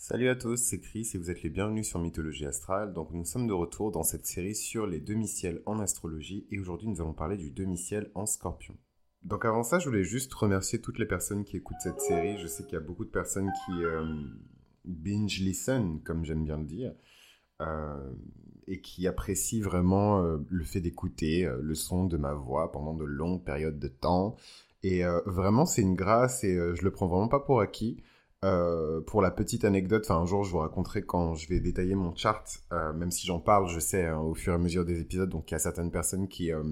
Salut à tous, c'est Chris et vous êtes les bienvenus sur Mythologie Astrale. Donc nous sommes de retour dans cette série sur les demi-ciels en astrologie et aujourd'hui nous allons parler du demi-ciel en scorpion. Donc avant ça, je voulais juste remercier toutes les personnes qui écoutent cette série. Je sais qu'il y a beaucoup de personnes qui euh, binge listen, comme j'aime bien le dire, euh, et qui apprécient vraiment euh, le fait d'écouter le son de ma voix pendant de longues périodes de temps. Et vraiment, c'est une grâce et je le prends vraiment pas pour acquis. Euh, pour la petite anecdote, un jour je vous raconterai quand je vais détailler mon chart, euh, même si j'en parle, je sais hein, au fur et à mesure des épisodes, donc il y a certaines personnes qui, euh,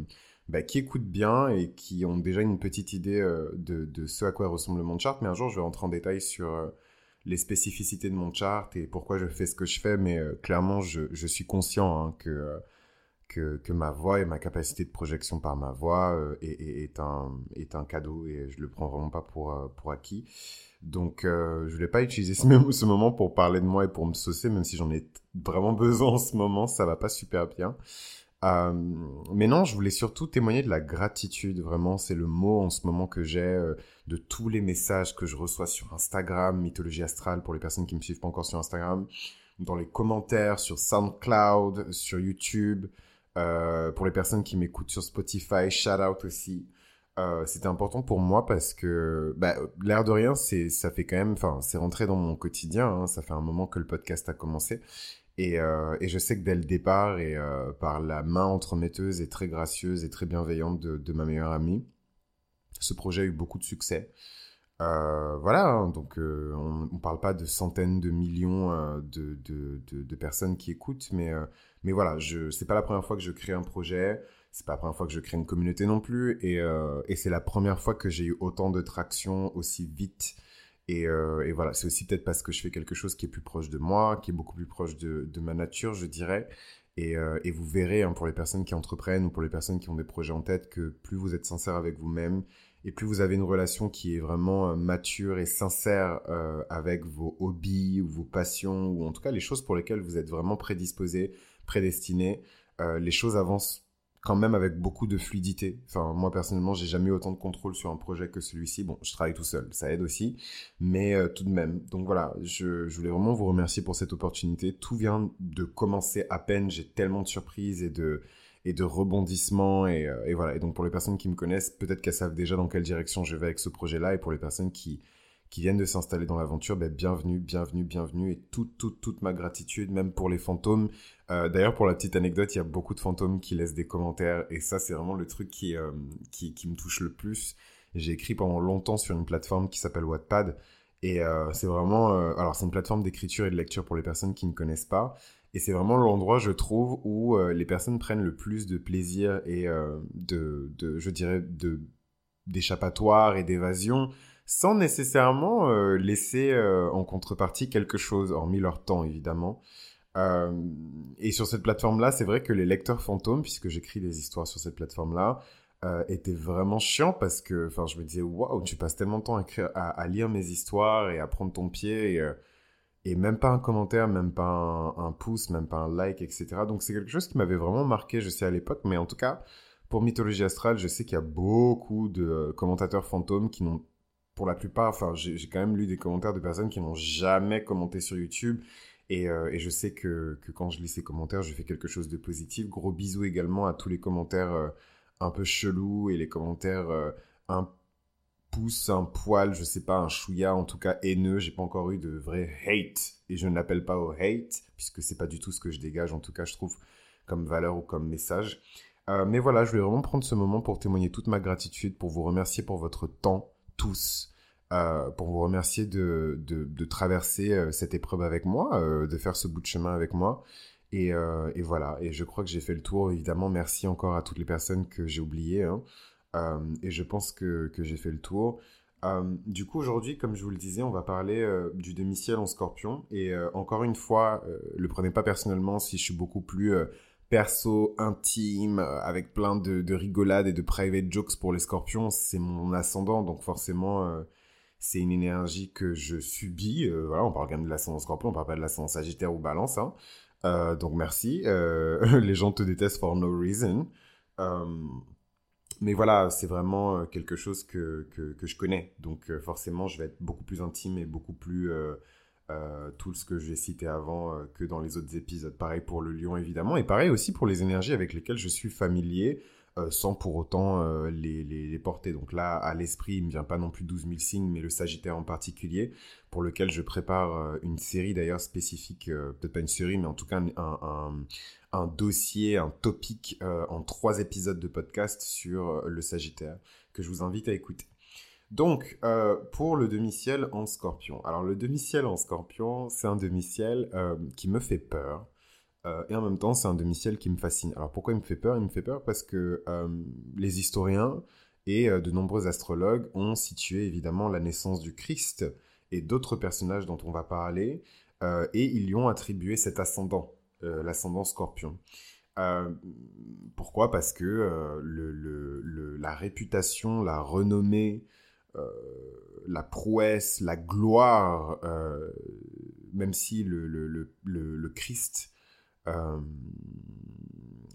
bah, qui écoutent bien et qui ont déjà une petite idée de, de, ce à quoi ressemble mon chart, mais un jour je vais rentrer en détail sur les spécificités de mon chart et pourquoi je fais ce que je fais, mais clairement je, je, suis conscient hein, que, que, ma voix et ma capacité de projection par ma voix est, est, un, est un cadeau et je le prends vraiment pas pour, pour acquis. Donc, euh, je voulais pas utiliser ce, ce, moment pour parler de moi et pour me saucer, même si j'en ai vraiment besoin en ce moment, ça va pas super bien. Euh, mais non, je voulais surtout témoigner de la gratitude, vraiment, c'est le mot en ce moment que j'ai, euh, de tous les messages que je reçois sur Instagram, Mythologie Astrale, pour les personnes qui me suivent pas encore sur Instagram, dans les commentaires, sur SoundCloud, sur YouTube, euh, pour les personnes qui m'écoutent sur Spotify, shout out aussi. Euh, c'était important pour moi parce que bah, l'air de rien, c'est ça fait quand même, enfin, c'est rentré dans mon quotidien. Hein, ça fait un moment que le podcast a commencé et, euh, je sais que dès le départ et euh, par la main entremetteuse et très gracieuse et très bienveillante de ma meilleure amie, ce projet a eu beaucoup de succès. Euh, voilà, hein, donc euh, on, on parle pas de centaines de millions euh, de, de, personnes qui écoutent, mais, mais voilà, je c'est pas la première fois que je crée un projet. C'est pas la première fois que je crée une communauté non plus. Et, et c'est la première fois que j'ai eu autant de traction aussi vite. Et, et voilà, c'est aussi peut-être parce que je fais quelque chose qui est plus proche de moi, qui est beaucoup plus proche de, ma nature, je dirais. Et, et vous verrez, hein, pour les personnes qui entreprennent ou pour les personnes qui ont des projets en tête, que plus vous êtes sincère avec vous-même et plus vous avez une relation qui est vraiment euh, mature et sincère euh, avec vos hobbies ou vos passions ou en tout cas les choses pour lesquelles vous êtes vraiment prédisposé, prédestiné, euh, les choses avancent quand même avec beaucoup de fluidité. Enfin, moi personnellement, j'ai jamais eu autant de contrôle sur un projet que celui-ci. Bon, je travaille tout seul, ça aide aussi, mais tout de même. Donc voilà, je, voulais vraiment vous remercier pour cette opportunité. Tout vient de commencer à peine. J'ai tellement de surprises et de et de rebondissements et, euh, et, voilà. Et donc pour les personnes qui me connaissent, peut-être qu'elles savent déjà dans quelle direction je vais avec ce projet-là. Et pour les personnes qui viennent de s'installer dans l'aventure, ben, bienvenue, bienvenue, bienvenue et toute, toute, toute ma gratitude, même pour les fantômes. Euh, D'ailleurs, pour la petite anecdote, il y a beaucoup de fantômes qui laissent des commentaires et ça, c'est vraiment le truc qui, euh, me touche le plus. J'ai écrit pendant longtemps sur une plateforme qui s'appelle Wattpad et c'est vraiment, alors c'est une plateforme d'écriture et de lecture pour les personnes qui ne connaissent pas. Et c'est vraiment l'endroit, je trouve, où euh, les personnes prennent le plus de plaisir et euh, de, je dirais, de d'échappatoire et d'évasion sans nécessairement euh, laisser en contrepartie quelque chose, hormis leur temps évidemment. Et sur cette plateforme-là, c'est vrai que les lecteurs fantômes, puisque j'écris des histoires sur cette plateforme-là, étaient vraiment chiants parce que, enfin, je me disais, waouh, tu passes tellement de temps à, à, lire mes histoires et à prendre ton pied et, et même pas un commentaire, même pas un, pouce, même pas un like, etc. Donc c'est quelque chose qui m'avait vraiment marqué, je sais à l'époque, mais en tout cas, pour Mythologie Astrale, je sais qu'il y a beaucoup de commentateurs fantômes qui n'ont pour la plupart, enfin, j'ai quand même lu des commentaires de personnes qui n'ont jamais commenté sur YouTube. Et, euh, je sais que, quand je lis ces commentaires, je fais quelque chose de positif. Gros bisous également à tous les commentaires euh, un peu chelous et les commentaires euh, un pouce, un poil, je sais pas, un chouïa, en tout cas haineux. J'ai pas encore eu de vrai hate. Et je ne l'appelle pas au hate, puisque c'est pas du tout ce que je dégage, en tout cas, je trouve, comme valeur ou comme message. Euh, mais voilà, je voulais vraiment prendre ce moment pour témoigner toute ma gratitude, pour vous remercier pour votre temps, tous euh, pour vous remercier de, de, traverser euh, cette épreuve avec moi, de faire ce bout de chemin avec moi. Et, et voilà, et je crois que j'ai fait le tour. Évidemment, merci encore à toutes les personnes que j'ai oubliées. Hein. Euh, et je pense que, j'ai fait le tour. du coup, aujourd'hui, comme je vous le disais, on va parler du demi-ciel en scorpion. Et encore une fois, le prenez pas personnellement si je suis beaucoup plus perso, intime, euh, avec plein de, de, rigolades et de private jokes pour les scorpions, c'est mon ascendant, donc forcément, euh, c'est une énergie que je subis. Euh, voilà, on parle quand même de l'ascendant scorpion, on parle pas de l'ascendant sagittaire ou balance. Hein. Euh, donc merci. les gens te détestent for no reason. Mais voilà, c'est vraiment quelque chose que, que, je connais. Donc forcément, je vais être beaucoup plus intime et beaucoup plus tout ce que j'ai cité avant que dans les autres épisodes. Pareil pour le lion évidemment, et pareil aussi pour les énergies avec lesquelles je suis familier, euh, sans pour autant euh, les, les, porter. Donc là, à l'esprit, il ne me vient pas non plus 12 000 signes, mais le Sagittaire en particulier, pour lequel je prépare euh, une série d'ailleurs spécifique, peut-être pas une série, mais en tout cas un, dossier, un topic en trois épisodes de podcast sur le Sagittaire, que je vous invite à écouter. Donc, pour le demi-ciel en scorpion. Alors, le demi-ciel en scorpion, c'est un demi-ciel qui me fait peur. Euh, et en même temps, c'est un demi-ciel qui me fascine. Alors pourquoi il me fait peur? Il me fait peur parce que euh, les historiens et euh, de nombreux astrologues ont situé évidemment la naissance du Christ et d'autres personnages dont on va parler, et ils lui ont attribué cet ascendant, l'ascendant scorpion. pourquoi? Parce que la réputation, la renommée, la prouesse, la gloire, même si le Christ euh,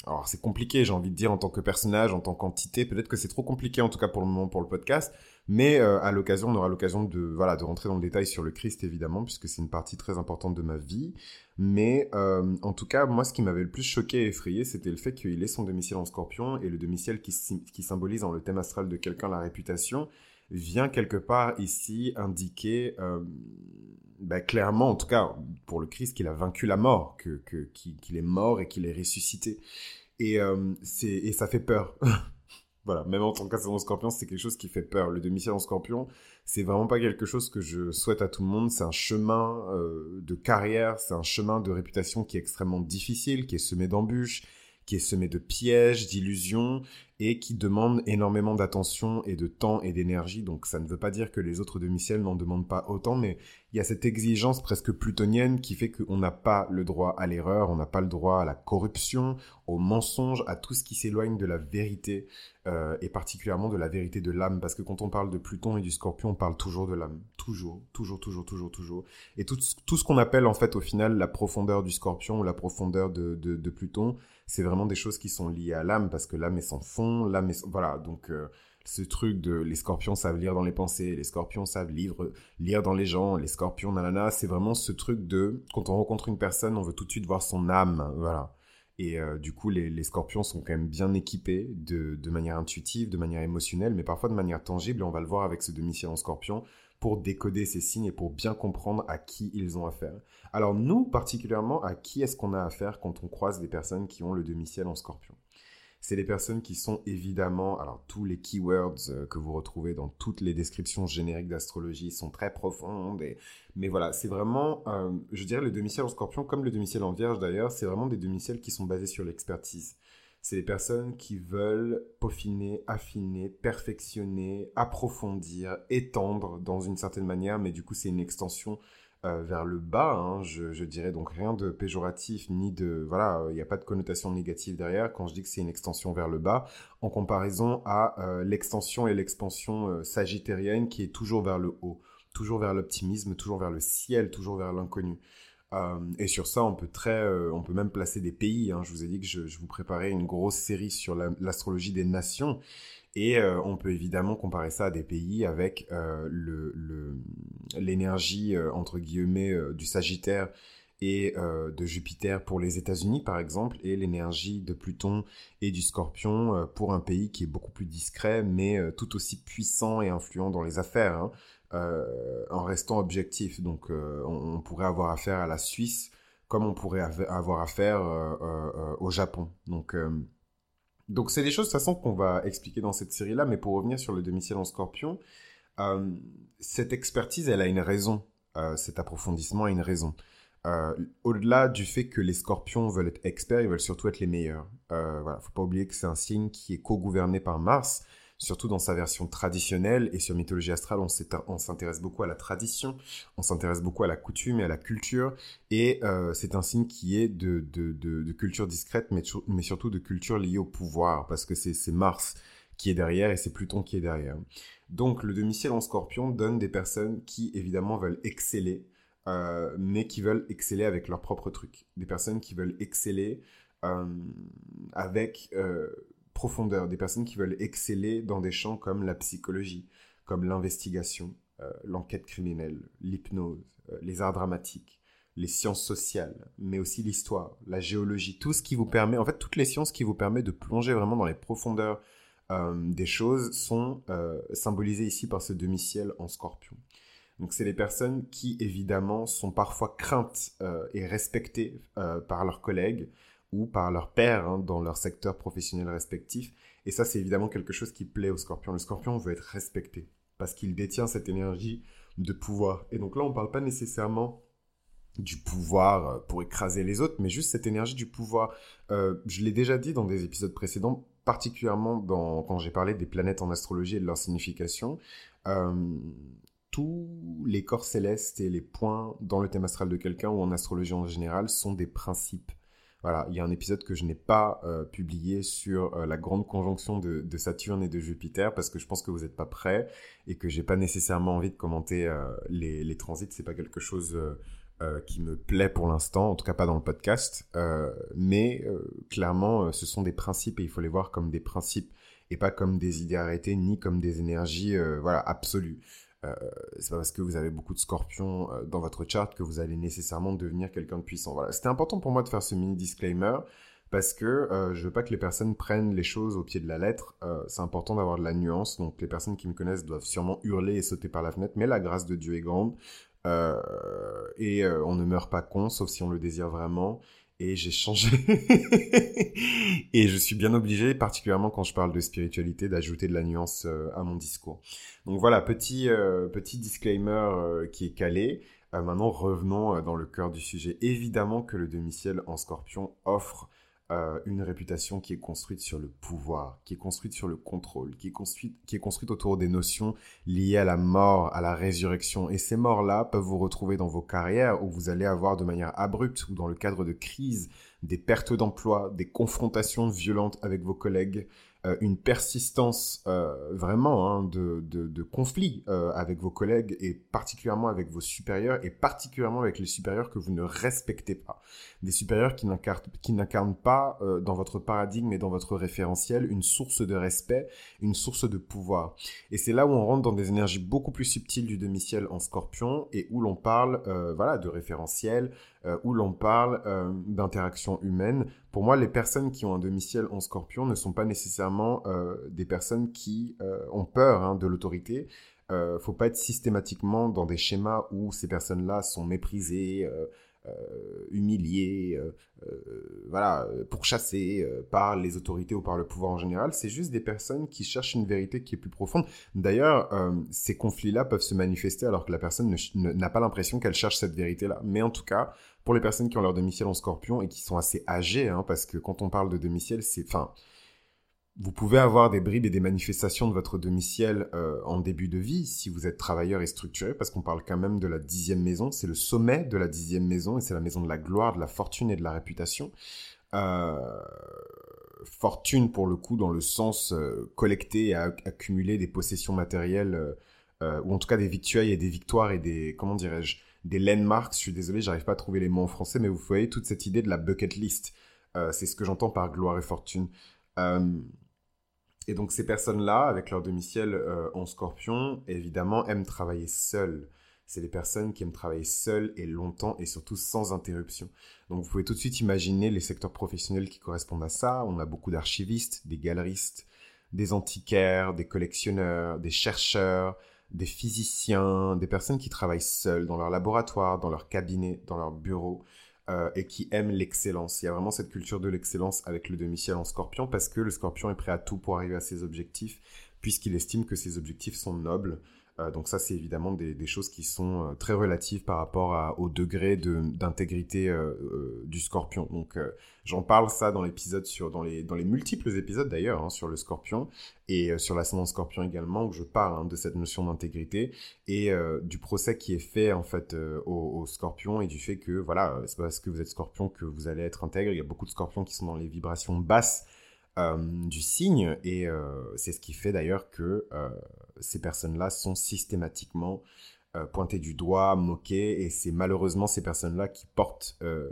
alors c'est compliqué, j'ai envie de dire en tant que personnage, en tant qu'entité. Peut-être que c'est trop compliqué en tout cas pour le moment pour le podcast, mais euh, à l'occasion, on aura l'occasion de voilà de rentrer dans le détail sur le Christ évidemment, puisque c'est une partie très importante de ma vie. Mais euh, en tout cas, moi, ce qui m'avait le plus choqué et effrayé, c'était le fait qu'il ait son domicile en Scorpion et le domicile qui, symbolise dans le thème astral de quelqu'un la réputation vient quelque part ici indiquer bah, clairement, en tout cas pour le Christ, qu'il a vaincu la mort, que, qu'il, est mort et qu'il est ressuscité. Et, euh, c'est, et ça fait peur. voilà, même en tant qu'ascendant scorpion, c'est quelque chose qui fait peur. Le demi-ciel en scorpion, c'est vraiment pas quelque chose que je souhaite à tout le monde. C'est un chemin euh, de carrière, c'est un chemin de réputation qui est extrêmement difficile, qui est semé d'embûches, qui est semé de pièges, d'illusions, et qui demande énormément d'attention et de temps et d'énergie. Donc ça ne veut pas dire que les autres demi-ciels n'en demandent pas autant, mais il y a cette exigence presque plutonienne qui fait qu'on n'a pas le droit à l'erreur, on n'a pas le droit à la corruption, au mensonge, à tout ce qui s'éloigne de la vérité, euh, et particulièrement de la vérité de l'âme, parce que quand on parle de Pluton et du Scorpion, on parle toujours de l'âme, toujours, toujours, toujours, toujours, toujours. Et tout, ce qu'on appelle en fait au final la profondeur du Scorpion ou la profondeur de, de Pluton, c'est vraiment des choses qui sont liées à l'âme, parce que l'âme est sans fond, l'âme est... Voilà, donc euh, ce truc de les scorpions savent lire dans les pensées, les scorpions savent lire, lire dans les gens, les scorpions, nanana, c'est vraiment ce truc de... Quand on rencontre une personne, on veut tout de suite voir son âme, voilà. Et euh, du coup, les, les, scorpions sont quand même bien équipés de, de, manière intuitive, de manière émotionnelle, mais parfois de manière tangible. Et on va le voir avec ce demi-ciel en scorpion pour décoder ces signes et pour bien comprendre à qui ils ont affaire. Alors nous, particulièrement, à qui est-ce qu'on a affaire quand on croise des personnes qui ont le demi-ciel en scorpion? C'est les personnes qui sont évidemment, alors tous les keywords euh, que vous retrouvez dans toutes les descriptions génériques d'astrologie sont très profondes, mais voilà, c'est vraiment, euh, je dirais le demi-ciel en scorpion, comme le demi-ciel en vierge d'ailleurs, c'est vraiment des demi-ciels qui sont basés sur l'expertise. C'est les personnes qui veulent peaufiner, affiner, perfectionner, approfondir, étendre dans une certaine manière, mais du coup c'est une extension euh, vers le bas, hein, je, dirais donc rien de péjoratif ni de voilà, il n'y a pas de connotation négative derrière quand je dis que c'est une extension vers le bas, en comparaison à euh, l'extension et l'expansion euh, sagittarienne qui est toujours vers le haut, toujours vers l'optimisme, toujours vers le ciel, toujours vers l'inconnu. Et sur ça, on peut très, on peut même placer des pays. Hein. Je vous ai dit que je, vous préparais une grosse série sur l'astrologie des nations. Et euh, on peut évidemment comparer ça à des pays avec euh, l'énergie, entre guillemets, euh, du Sagittaire et de Jupiter pour les États-Unis, par exemple, et l'énergie de Pluton et du Scorpion pour un pays qui est beaucoup plus discret, mais tout aussi puissant et influent dans les affaires, hein, en restant objectif. Donc, on, on, pourrait avoir affaire à la Suisse comme on pourrait avoir affaire au Japon. Donc, donc c'est des choses de toute façon qu'on va expliquer dans cette série-là, mais pour revenir sur le demi-ciel en scorpion, euh, cette expertise, elle a une raison, euh, cet approfondissement a une raison. Euh, au-delà du fait que les scorpions veulent être experts, ils veulent surtout être les meilleurs. voilà, faut pas oublier que c'est un signe qui est co-gouverné par Mars, surtout dans sa version traditionnelle. Et sur Mythologie astrale, on s'intéresse beaucoup à la tradition, on s'intéresse beaucoup à la coutume et à la culture. Et euh, c'est un signe qui est de, culture discrète, mais, mais, surtout de culture liée au pouvoir, parce que c'est Mars qui est derrière et c'est Pluton qui est derrière. Donc le demi-ciel en scorpion donne des personnes qui évidemment veulent exceller, euh, mais qui veulent exceller avec leur propre truc. Des personnes qui veulent exceller euh, avec profondeur, des personnes qui veulent exceller dans des champs comme la psychologie, comme l'investigation, l'enquête criminelle, l'hypnose, les arts dramatiques, les sciences sociales, mais aussi l'histoire, la géologie, tout ce qui vous permet, en fait, toutes les sciences qui vous permettent de plonger vraiment dans les profondeurs des choses sont symbolisées ici par ce demi-ciel en scorpion. Donc c'est les personnes qui évidemment sont parfois craintes euh, et respectées euh, par leurs collègues ou par leurs pairs hein, dans leur secteur professionnel respectif. Et ça c'est évidemment quelque chose qui plaît au scorpion. Le scorpion veut être respecté parce qu'il détient cette énergie de pouvoir. Et donc là on ne parle pas nécessairement du pouvoir euh, pour écraser les autres, mais juste cette énergie du pouvoir. je l'ai déjà dit dans des épisodes précédents, particulièrement quand j'ai parlé des planètes en astrologie et de leur signification tous les corps célestes et les points dans le thème astral de quelqu'un ou en astrologie en général sont des principes. Voilà, il y a un épisode que je n'ai pas euh, publié sur euh, la grande conjonction de, Saturne et de Jupiter parce que je pense que vous n'êtes pas prêts et que j'ai pas nécessairement envie de commenter euh, les, les, transits. C'est pas quelque chose qui me plaît pour l'instant, en tout cas pas dans le podcast. mais clairement, ce sont des principes et il faut les voir comme des principes et pas comme des idées arrêtées ni comme des énergies voilà absolues. Euh, c'est pas parce que vous avez beaucoup de scorpions euh, dans votre chart que vous allez nécessairement devenir quelqu'un de puissant. Voilà, c'était important pour moi de faire ce mini disclaimer parce que euh, je veux pas que les personnes prennent les choses au pied de la lettre. c'est important d'avoir de la nuance. Donc les personnes qui me connaissent doivent sûrement hurler et sauter par la fenêtre, mais la grâce de Dieu est grande et on ne meurt pas con, sauf si on le désire vraiment et j'ai changé. et je suis bien obligé, particulièrement quand je parle de spiritualité, d'ajouter de la nuance euh, à mon discours. Donc voilà, petit, euh, petit disclaimer euh, qui est calé. maintenant, revenons dans le cœur du sujet. Évidemment que le demi-ciel en scorpion offre euh, une réputation qui est construite sur le pouvoir, qui est construite sur le contrôle, qui est construite, qui est construite autour des notions liées à la mort, à la résurrection. Et ces morts-là peuvent vous retrouver dans vos carrières où vous allez avoir de manière abrupte ou dans le cadre de crises des pertes d'emploi, des confrontations violentes avec vos collègues, euh, une persistance euh, vraiment hein, de, conflits euh, avec vos collègues et particulièrement avec vos supérieurs et particulièrement avec les supérieurs que vous ne respectez pas. Des supérieurs qui n'incarnent pas dans votre paradigme et dans votre référentiel une source de respect, une source de pouvoir. Et c'est là où on rentre dans des énergies beaucoup plus subtiles du demi-ciel en scorpion et où l'on parle voilà, de référentiel, où l'on parle d'interaction humaine. Pour moi, les personnes qui ont un demi-ciel en scorpion ne sont pas nécessairement euh, des personnes qui euh, ont peur hein, de l'autorité. Euh, faut pas être systématiquement dans des schémas où ces personnes-là sont méprisées, euh, humiliées, voilà, pourchassées par les autorités ou par le pouvoir en général. C'est juste des personnes qui cherchent une vérité qui est plus profonde. D'ailleurs, ces conflits-là peuvent se manifester alors que la personne n'a pas l'impression qu'elle cherche cette vérité-là. Mais en tout cas, pour les personnes qui ont leur demi-ciel en scorpion et qui sont assez âgées, hein, parce que quand on parle de demi-ciel, c'est... Enfin, vous pouvez avoir des brides et des manifestations de votre demi-ciel euh, en début de vie si vous êtes travailleur et structuré, parce qu'on parle quand même de la dixième maison. C'est le sommet de la dixième maison et c'est la maison de la gloire, de la fortune et de la réputation. Euh, fortune pour le coup dans le sens euh, collecter et accumuler des possessions matérielles, ou en tout cas des victuailles et des victoires et des... Comment dirais-je des landmarks. Je suis désolé, j'arrive pas à trouver les mots en français, mais vous voyez toute cette idée de la bucket list. Euh, c'est ce que j'entends par gloire et fortune. Euh, et donc ces personnes-là, avec leur demi-ciel euh, en scorpion, évidemment, aiment travailler seules. C'est des personnes qui aiment travailler seules et longtemps et surtout sans interruption. Donc vous pouvez tout de suite imaginer les secteurs professionnels qui correspondent à ça. On a beaucoup d'archivistes, des galeristes, des antiquaires, des collectionneurs, des chercheurs, des physiciens, des personnes qui travaillent seules dans leur laboratoire, dans leur cabinet, dans leur bureau, euh, et qui aiment l'excellence. Il y a vraiment cette culture de l'excellence avec le demi-ciel en scorpion, parce que le scorpion est prêt à tout pour arriver à ses objectifs, puisqu'il estime que ses objectifs sont nobles, donc ça, c'est évidemment des, choses qui sont euh, très relatives par rapport au degré d'intégrité euh, du scorpion. Donc j'en parle ça dans l'épisode sur dans les dans les multiples épisodes d'ailleurs hein, sur le scorpion et sur l'ascendant scorpion également où je parle hein, de cette notion d'intégrité et du procès qui est fait en fait au, scorpion et du fait que voilà c'est parce que vous êtes scorpion que vous allez être intègre. Il y a beaucoup de scorpions qui sont dans les vibrations basses du signe et c'est ce qui fait d'ailleurs que ces personnes-là sont systématiquement euh, pointées du doigt, moquées, et c'est malheureusement ces personnes-là qui portent euh,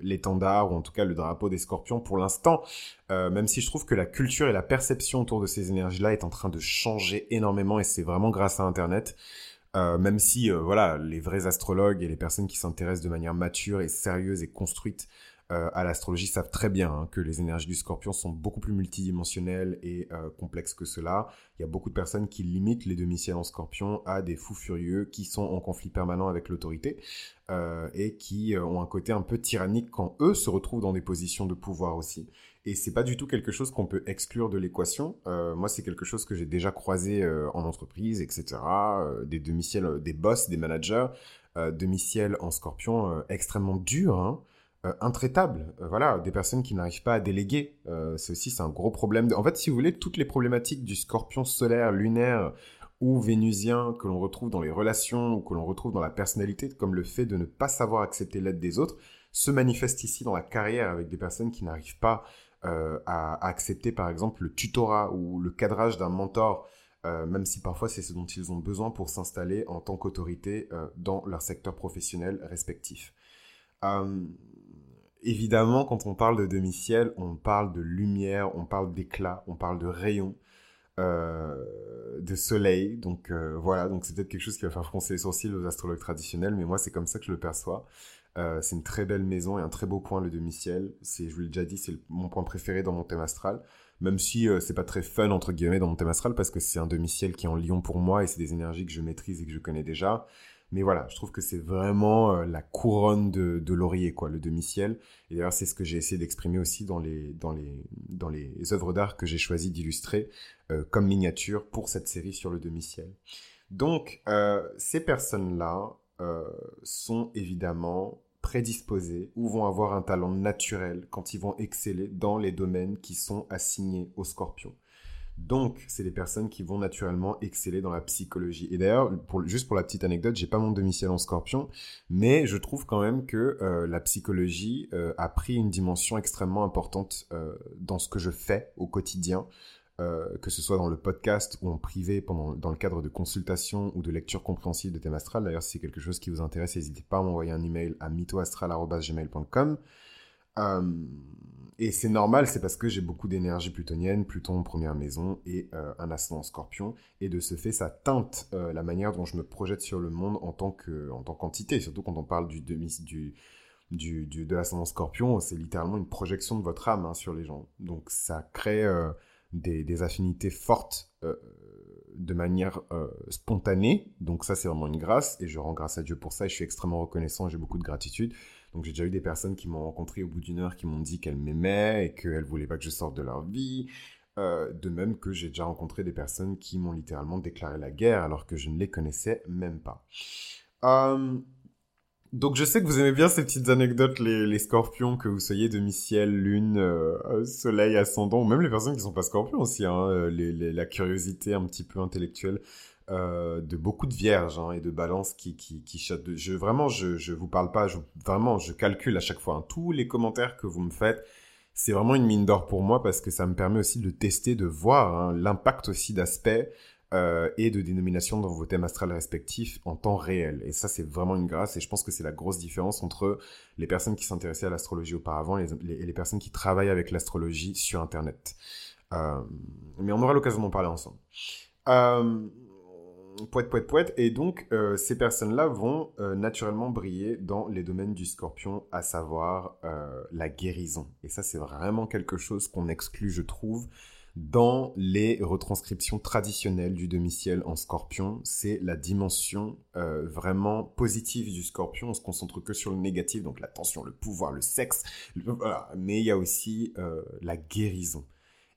l'étendard ou en tout cas le drapeau des scorpions pour l'instant, même si je trouve que la culture et la perception autour de ces énergies-là est en train de changer énormément et c'est vraiment grâce à Internet. même si, voilà, les vrais astrologues et les personnes qui s'intéressent de manière mature et sérieuse et construite euh, à l'astrologie savent très bien hein, que les énergies du scorpion sont beaucoup plus multidimensionnelles et euh, complexes que cela. Il y a beaucoup de personnes qui limitent les demi-ciels en scorpion à des fous furieux qui sont en conflit permanent avec l'autorité euh, et qui ont un côté un peu tyrannique quand eux se retrouvent dans des positions de pouvoir aussi. Et c'est pas du tout quelque chose qu'on peut exclure de l'équation. moi, c'est quelque chose que j'ai déjà croisé en entreprise, etc. des demi-ciels, des boss, des managers, demi-ciels en scorpion extrêmement durs. Hein, euh, intraitables. Euh, voilà, des personnes qui n'arrivent pas à déléguer. Euh, c'est aussi un gros problème. En fait, si vous voulez, toutes les problématiques du scorpion solaire, lunaire ou vénusien que l'on retrouve dans les relations ou que l'on retrouve dans la personnalité, comme le fait de ne pas savoir accepter l'aide des autres, se manifestent ici dans la carrière avec des personnes qui n'arrivent pas à, accepter, par exemple, le tutorat ou le cadrage d'un mentor. même si parfois c'est ce dont ils ont besoin pour s'installer en tant qu'autorité dans leur secteur professionnel respectif. Évidemment, quand on parle de demi-ciel, on parle de lumière, on parle d'éclat, on parle de rayons, euh, de soleil. Donc euh, voilà, donc c'est peut-être quelque chose qui va faire froncer les sourcils aux astrologues traditionnels, mais moi c'est comme ça que je le perçois. Euh, c'est une très belle maison et un très beau point le demi-ciel. C'est, je vous l'ai déjà dit, c'est mon point préféré dans mon thème astral. Même si c'est pas très fun entre guillemets dans mon thème astral parce que c'est un demi-ciel qui est en lion pour moi et c'est des énergies que je maîtrise et que je connais déjà. Mais voilà, je trouve que c'est vraiment euh, la couronne de, laurier, quoi, le demi-ciel. Et d'ailleurs, c'est ce que j'ai essayé d'exprimer aussi dans les, dans les, dans les œuvres d'art que j'ai choisi d'illustrer euh, comme miniature pour cette série sur le demi-ciel. Donc, euh, ces personnes-là sont évidemment prédisposées ou vont avoir un talent naturel quand ils vont exceller dans les domaines qui sont assignés aux scorpions. Donc, c'est les personnes qui vont naturellement exceller dans la psychologie. Et d'ailleurs, juste pour la petite anecdote, j'ai pas mon domicile en scorpion, mais je trouve quand même que euh, la psychologie euh, a pris une dimension extrêmement importante euh, dans ce que je fais au quotidien. que ce soit dans le podcast ou en privé pendant, dans le cadre de consultations ou de lecture compréhensive de thème astral. D'ailleurs, si c'est quelque chose qui vous intéresse, n'hésitez pas à m'envoyer un email à mythoastral.gmail.com. Et c'est normal, c'est parce que j'ai beaucoup d'énergie plutonienne, Pluton première maison et euh, un ascendant scorpion. Et de ce fait, ça teinte euh, la manière dont je me projette sur le monde en tant que, en tant qu'entité. Surtout quand on parle du demi, du, du, de l'ascendant scorpion, c'est littéralement une projection de votre âme hein, sur les gens. Donc ça crée euh, des, des, affinités fortes de manière spontanée. Donc ça, c'est vraiment une grâce. Et je rends grâce à Dieu pour ça. Et je suis extrêmement reconnaissant. J'ai beaucoup de gratitude. Donc j'ai déjà eu des personnes qui m'ont rencontré au bout d'une heure qui m'ont dit qu'elles m'aimaient et qu'elles voulaient pas que je sorte de leur vie. Euh, de même que j'ai déjà rencontré des personnes qui m'ont littéralement déclaré la guerre alors que je ne les connaissais même pas. Euh, donc je sais que vous aimez bien ces petites anecdotes, les, scorpions, que vous soyez demi-ciel, lune, euh, soleil, ascendant, ou même les personnes qui sont pas scorpions aussi, hein, la curiosité un petit peu intellectuelle. Euh, de beaucoup de vierges hein, et de balances qui, qui, qui Je, vraiment, je, je vous parle pas, je, vraiment, je calcule à chaque fois. Hein. Tous les commentaires que vous me faites, c'est vraiment une mine d'or pour moi parce que ça me permet aussi de tester, de voir hein, l'impact aussi d'aspect euh, et de dénomination dans vos thèmes astrales respectifs en temps réel. Et ça, c'est vraiment une grâce et je pense que c'est la grosse différence entre les personnes qui s'intéressaient à l'astrologie auparavant et les, personnes qui travaillent avec l'astrologie sur Internet. Euh, mais on aura l'occasion d'en parler ensemble. Euh, poète, poète, poète. Et donc, euh, ces personnes-là vont euh, naturellement briller dans les domaines du scorpion, à savoir euh, la guérison. Et ça, c'est vraiment quelque chose qu'on exclut, je trouve, dans les retranscriptions traditionnelles du demi-ciel en scorpion. C'est la dimension vraiment positive du scorpion. On se concentre que sur le négatif, donc la tension, le pouvoir, le sexe. Mais il y a aussi la guérison.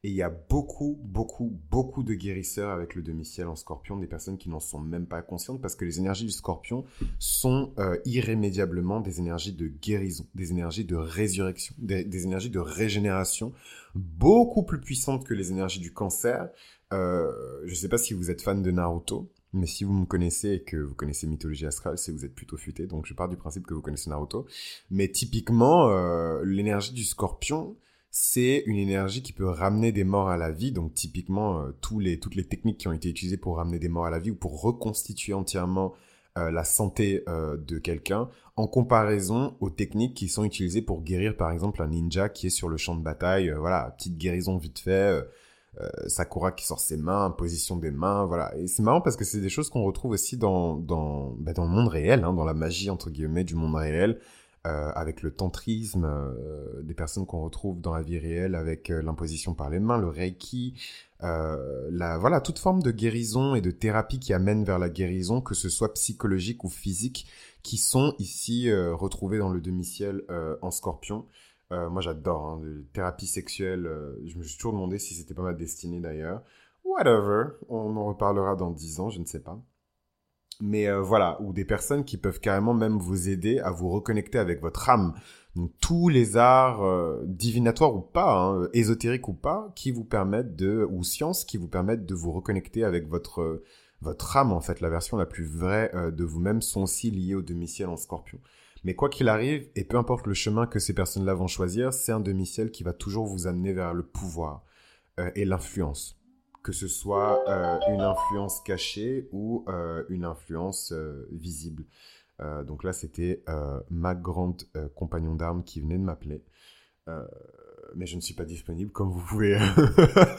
Et il y a beaucoup, beaucoup, beaucoup de guérisseurs avec le demi-ciel en scorpion, des personnes qui n'en sont même pas conscientes parce que les énergies du scorpion sont euh, irrémédiablement des énergies de guérison, des énergies de résurrection, des, énergies de régénération, beaucoup plus puissantes que les énergies du cancer. Euh, je ne sais pas si vous êtes fan de Naruto, mais si vous me connaissez et que vous connaissez Mythologie Astrale, c'est que vous êtes plutôt futé. Donc je pars du principe que vous connaissez Naruto. Mais typiquement, euh, l'énergie du scorpion, c'est une énergie qui peut ramener des morts à la vie. Donc typiquement, euh, toutes les techniques qui ont été utilisées pour ramener des morts à la vie ou pour reconstituer entièrement la santé de quelqu'un en comparaison aux techniques qui sont utilisées pour guérir par exemple un ninja qui est sur le champ de bataille. voilà, petite guérison vite fait. Sakura qui sort ses mains, position des mains, voilà. Et c'est marrant parce que c'est des choses qu'on retrouve aussi dans dans, bah, le monde réel, hein, dans la magie entre guillemets du monde réel. Euh, avec le tantrisme, euh, des personnes qu'on retrouve dans la vie réelle avec euh, l'imposition par les mains, le reiki, la, voilà, toute forme de guérison et de thérapie qui amène vers la guérison, que ce soit psychologique ou physique, qui sont ici retrouvées dans le demi-ciel en scorpion. moi j'adore, hein, les thérapies sexuelles, je me suis toujours demandé si c'était pas ma destinée d'ailleurs. Whatever, on en reparlera dans dix ans, je ne sais pas mais euh, voilà, ou des personnes qui peuvent carrément même vous aider à vous reconnecter avec votre âme. Donc tous les arts euh, divinatoires ou pas, hein, ésotériques ou pas, qui vous permettent de, ou sciences qui vous permettent de vous reconnecter avec votre votre âme en fait, la version la plus vraie euh, de vous-même sont aussi liées au demi-ciel en Scorpion. Mais quoi qu'il arrive, et peu importe le chemin que ces personnes-là vont choisir, c'est un demi-ciel qui va toujours vous amener vers le pouvoir et l'influence que ce soit euh, une influence cachée ou euh, une influence euh, visible. donc là, c'était ma grande compagnon d'armes qui venait de m'appeler. mais je ne suis pas disponible, comme vous pouvez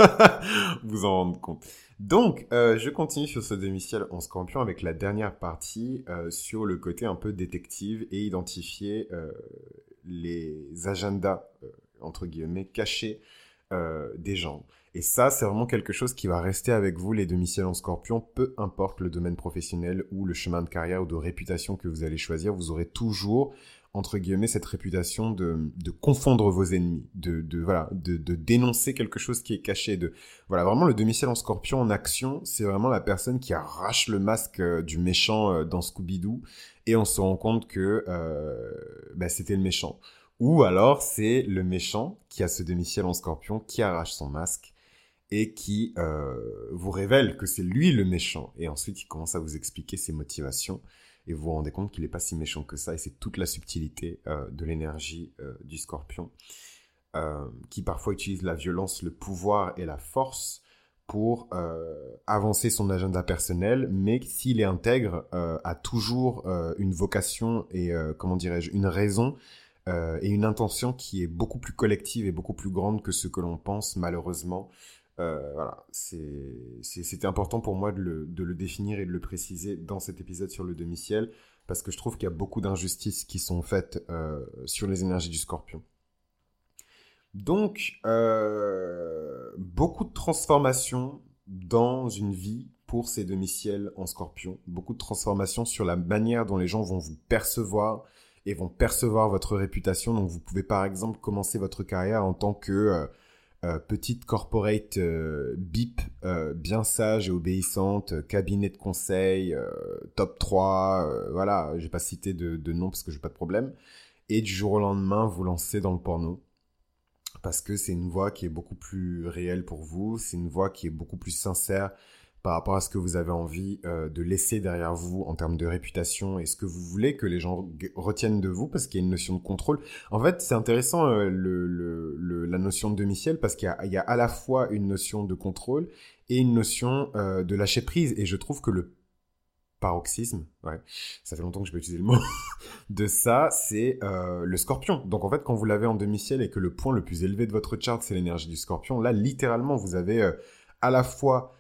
vous en rendre compte. Donc, je continue sur ce demi-ciel en scorpion avec la dernière partie sur le côté un peu détective et identifier les agendas, entre guillemets, cachés des gens. Et ça, c'est vraiment quelque chose qui va rester avec vous, les demi-ciels en scorpion, peu importe le domaine professionnel ou le chemin de carrière ou de réputation que vous allez choisir, vous aurez toujours, entre guillemets, cette réputation de, de confondre vos ennemis, de, de voilà, de, de, dénoncer quelque chose qui est caché, de, voilà, vraiment le demi-ciel en scorpion en action, c'est vraiment la personne qui arrache le masque euh, du méchant euh, dans Scooby-Doo et on se rend compte que, euh, bah, c'était le méchant. Ou alors, c'est le méchant qui a ce demi-ciel en scorpion qui arrache son masque et qui euh, vous révèle que c'est lui le méchant. Et ensuite, il commence à vous expliquer ses motivations et vous vous rendez compte qu'il n'est pas si méchant que ça. Et c'est toute la subtilité euh, de l'énergie euh, du scorpion, qui parfois utilise la violence, le pouvoir et la force pour avancer son agenda personnel, mais s'il est intègre, a toujours une vocation et, comment dirais-je, une raison et une intention qui est beaucoup plus collective et beaucoup plus grande que ce que l'on pense malheureusement euh, voilà, c'était important pour moi de le, définir et de le préciser dans cet épisode sur le demi-ciel, parce que je trouve qu'il y a beaucoup d'injustices qui sont faites euh, sur les énergies du scorpion. Donc, euh, beaucoup de transformations dans une vie pour ces demi-ciels en scorpion, beaucoup de transformations sur la manière dont les gens vont vous percevoir et vont percevoir votre réputation. Donc, vous pouvez par exemple commencer votre carrière en tant que euh, petite corporate euh, bip, euh, bien sage et obéissante, cabinet de conseil, top 3, voilà, j'ai pas cité de, de nom parce que j'ai pas de problème. Et du jour au lendemain, vous lancez dans le porno. Parce que c'est une voix qui est beaucoup plus réelle pour vous, c'est une voix qui est beaucoup plus sincère par rapport à ce que vous avez envie euh, de laisser derrière vous en termes de réputation et ce que vous voulez que les gens retiennent de vous parce qu'il y a une notion de contrôle. En fait, c'est intéressant euh, le, le, la notion de demi-ciel parce qu'il y, a à la fois une notion de contrôle et une notion euh, de lâcher prise et je trouve que le paroxysme, ouais, ça fait longtemps que je peux utiliser le mot, de ça, c'est le scorpion. Donc en fait, quand vous l'avez en demi-ciel et que le point le plus élevé de votre chart, c'est l'énergie du scorpion, là, littéralement, vous avez à la fois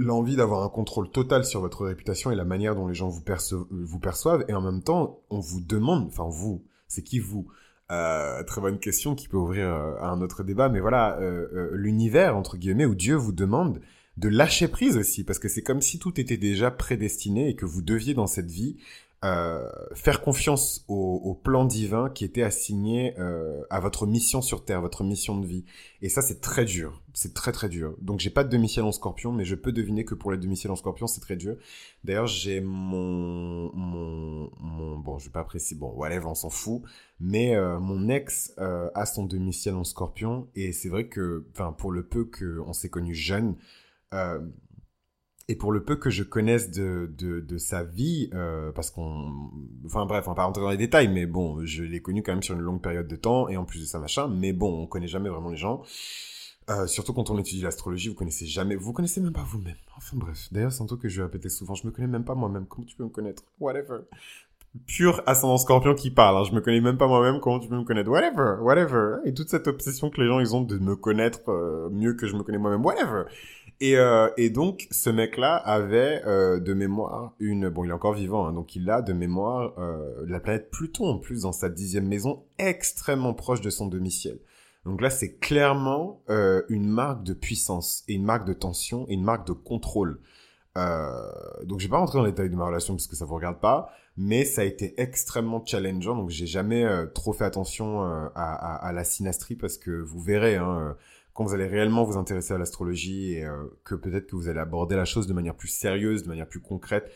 l'envie d'avoir un contrôle total sur votre réputation et la manière dont les gens vous, perçoivent, et en même temps, on vous demande, enfin vous, c'est qui vous euh, Très bonne question qui peut ouvrir euh, à un autre débat, mais voilà, euh, l'univers, entre guillemets, où Dieu vous demande de lâcher prise aussi, parce que c'est comme si tout était déjà prédestiné et que vous deviez dans cette vie euh, faire confiance au, plan divin qui était assigné euh, à votre mission sur Terre, votre mission de vie. Et ça, c'est très dur. C'est très très dur. Donc, j'ai pas de demi-ciel en scorpion, mais je peux deviner que pour les demi-ciel en scorpion, c'est très dur. D'ailleurs, j'ai mon, mon, mon, bon, je vais pas préciser, bon, whatever, on s'en fout. Mais euh, mon ex a son demi-ciel en scorpion. Et c'est vrai que, enfin, pour le peu qu'on s'est connu jeune, et pour le peu que je connaisse de, de, sa vie, euh, parce qu'on... Enfin bref, on va pas rentrer dans les détails, mais bon, je l'ai connu quand même sur une longue période de temps, et en plus de ça, machin, mais bon, on connaît jamais vraiment les gens. Euh, surtout quand on étudie l'astrologie, vous connaissez jamais, vous connaissez même pas vous-même. Enfin bref, d'ailleurs c'est un truc que je répéter souvent, je me connais même pas moi-même, comment tu peux me connaître? Whatever. Pure ascendant scorpion qui parle, hein. je me connais même pas moi-même, comment tu peux me connaître? Whatever, whatever. Et toute cette obsession que les gens ils ont de me connaître euh, mieux que je me connais moi-même, whatever. Et, euh, et donc ce mec-là avait euh, de mémoire une, bon il est encore vivant, hein, donc il a de mémoire la planète Pluton en plus dans sa dixième maison, extrêmement proche de son demi-ciel. Donc là, c'est clairement euh, une marque de puissance et une marque de tension et une marque de contrôle. Euh, donc je vais pas rentrer dans les détails de ma relation parce que ça vous regarde pas, mais ça a été extrêmement challengeant. Donc j'ai jamais euh, trop fait attention euh, à, la synastrie parce que vous verrez hein, quand vous allez réellement vous intéresser à l'astrologie et que peut-être que vous allez aborder la chose de manière plus sérieuse, de manière plus concrète,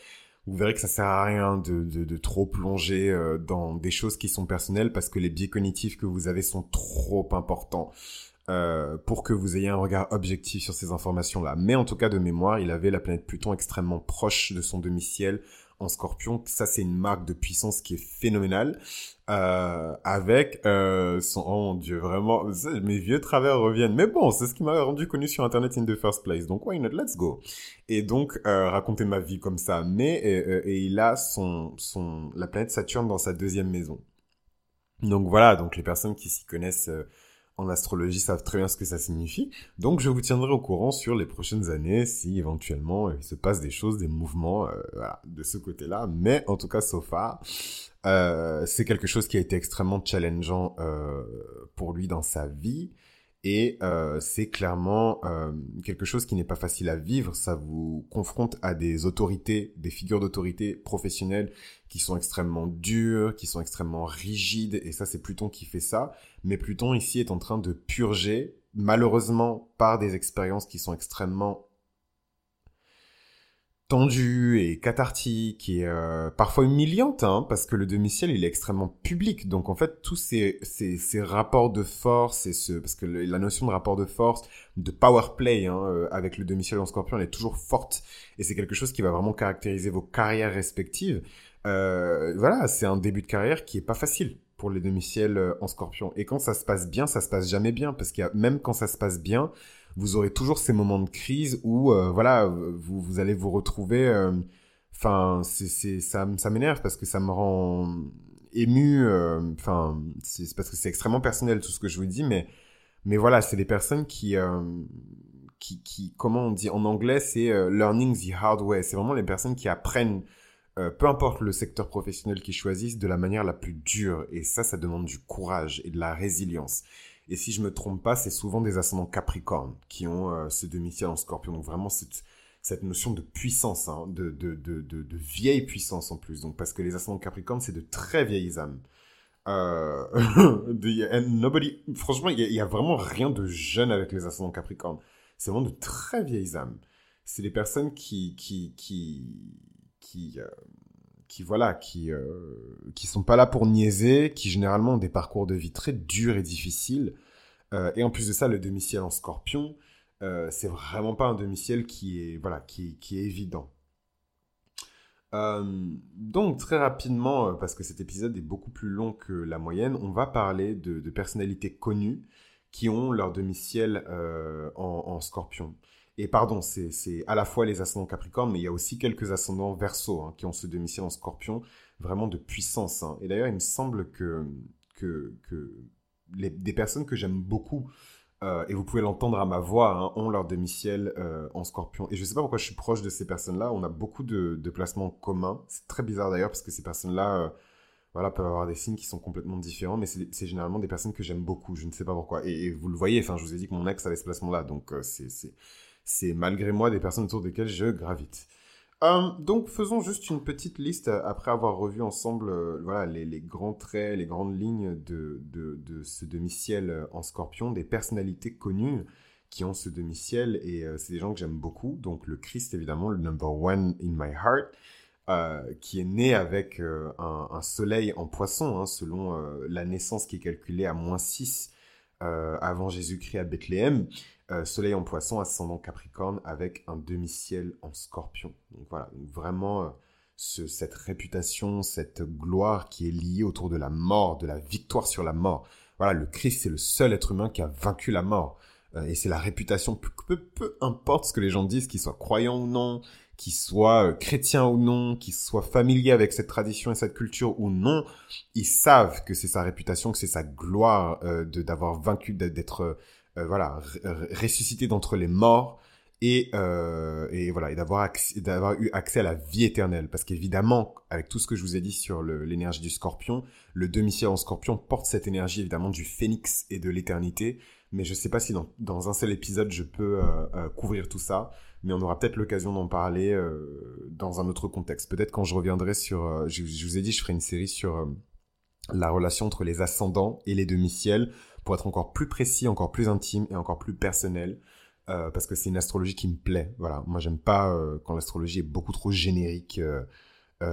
vous verrez que ça sert à rien de, de, trop plonger dans des choses qui sont personnelles parce que les biais cognitifs que vous avez sont trop importants euh, pour que vous ayez un regard objectif sur ces informations-là. Mais en tout cas, de mémoire, il avait la planète Pluton extrêmement proche de son demi-ciel en scorpion. Ça, c'est une marque de puissance qui est phénoménale. Euh, avec euh, son... Oh mon dieu, vraiment, mes vieux travers reviennent. Mais bon, c'est ce qui m'a rendu connu sur Internet in the first place. Donc, why not, let's go. Et donc, euh, raconter ma vie comme ça. Mais, et, et il a son, son, la planète Saturne dans sa deuxième maison. Donc voilà, donc les personnes qui s'y connaissent euh, en astrologie savent très bien ce que ça signifie. Donc je vous tiendrai au courant sur les prochaines années si éventuellement il se passe des choses, des mouvements euh, voilà, de ce côté-là. Mais en tout cas, so far, euh, c'est quelque chose qui a été extrêmement challengeant euh, pour lui dans sa vie. Et euh, c'est clairement euh, quelque chose qui n'est pas facile à vivre. Ça vous confronte à des autorités, des figures d'autorité professionnelles qui sont extrêmement dures, qui sont extrêmement rigides. Et ça, c'est Pluton qui fait ça. Mais Pluton ici est en train de purger, malheureusement, par des expériences qui sont extrêmement tendue et cathartique et euh, parfois humiliante hein, parce que le demi-ciel il est extrêmement public. Donc en fait tous ces, ces, ces rapports de force et ce parce que la notion de rapport de force de power play hein, euh, avec le demi-ciel en scorpion elle est toujours forte. Et c'est quelque chose qui va vraiment caractériser vos carrières respectives. Euh, voilà c'est un début de carrière qui est pas facile pour les demi-ciels euh, en scorpion. Et quand ça se passe bien ça se passe jamais bien. Parce qu'il y a même quand ça se passe bien vous aurez toujours ces moments de crise où euh, voilà vous, allez vous retrouver euh, enfin c'est c'est ça ça m'énerve parce que ça me rend ému euh, enfin c'est parce que c'est extrêmement personnel tout ce que je vous dis mais mais voilà c'est des personnes qui qui qui comment on dit en anglais c'est learning the hard way c'est vraiment les personnes qui apprennent peu importe le secteur professionnel qu'ils choisissent, de la manière la plus dure. Et ça, ça demande du courage et de la résilience. Et si je me trompe pas, c'est souvent des ascendants Capricorne qui ont euh, ce demi-ciel en Scorpion. Donc vraiment cette notion de puissance, hein, de, vieille puissance en plus. Donc parce que les ascendants Capricorne, c'est de très vieilles âmes. Euh... nobody... Franchement, il y, a vraiment rien de jeune avec les ascendants Capricorne. C'est vraiment de très vieilles âmes. C'est des personnes qui qui qui qui euh, qui voilà, qui euh, qui sont pas là pour niaiser, qui généralement ont des parcours de vie très durs et difficiles. Euh, et en plus de ça, le demi-ciel en Scorpion, euh, c'est vraiment pas un demi-ciel qui est voilà, qui, qui est évident. Euh, donc très rapidement, parce que cet épisode est beaucoup plus long que la moyenne, on va parler de, personnalités connues qui ont leur demi-ciel en, en, Scorpion. Et pardon, c'est à la fois les ascendants Capricorne, mais il y a aussi quelques ascendants Verseau hein, qui ont ce demi-ciel en Scorpion, vraiment de puissance. Hein. Et d'ailleurs, il me semble que, que, que des personnes que j'aime beaucoup, euh, et vous pouvez l'entendre à ma voix, hein, ont leur demi-ciel euh, en Scorpion. Et je ne sais pas pourquoi je suis proche de ces personnes-là. On a beaucoup de, de placements communs. C'est très bizarre d'ailleurs parce que ces personnes-là... Euh, voilà, peuvent avoir des signes qui sont complètement différents, mais c'est généralement des personnes que j'aime beaucoup. Je ne sais pas pourquoi. Et, vous le voyez, je vous ai dit que mon ex avait ce placement-là, donc euh, c'est c'est malgré moi des personnes autour desquelles je gravite. Euh, donc faisons juste une petite liste euh, après avoir revu ensemble euh, voilà, les, grands traits, les grandes lignes de, de, ce demi-ciel euh, en scorpion, des personnalités connues qui ont ce demi-ciel et c'est des gens que j'aime beaucoup. Donc le Christ évidemment, le number one in my heart, qui est né avec un, un, soleil en poisson, hein, selon la naissance qui est calculée à moins 6 avant Jésus-Christ à Bethléem. Euh, soleil en poisson, ascendant Capricorne, avec un demi-ciel en scorpion. Donc voilà, vraiment euh, ce, cette réputation, cette gloire qui est liée autour de la mort, de la victoire sur la mort. Voilà, le Christ, c'est le seul être humain qui a vaincu la mort. et c'est la réputation, peu, peu, importe ce que les gens disent, qu'ils soient croyants ou non, qu'ils soient chrétiens ou non, qu'ils soient familiers avec cette tradition et cette culture ou non, ils savent que c'est sa réputation, que c'est sa gloire de d'avoir vaincu, d'être voilà ressuscité d'entre les morts et, euh, et voilà et d'avoir d'avoir eu accès à la vie éternelle. Parce qu'évidemment avec tout ce que je vous ai dit sur l'énergie du scorpion le demi-ciel en scorpion porte cette énergie évidemment du phénix et de l'éternité. Mais je sais pas si dans, dans, un seul épisode je peux euh, euh, couvrir tout ça mais on aura peut-être l'occasion d'en parler euh, dans un autre contexte. Peut-être quand je reviendrai sur je, je, vous ai dit je ferai une série sur la relation entre les ascendants et les demi-ciels pour être encore plus précis encore plus intime et encore plus personnel euh, parce que c'est une astrologie qui me plaît. Voilà, moi j'aime pas euh, quand l'astrologie est beaucoup trop générique euh,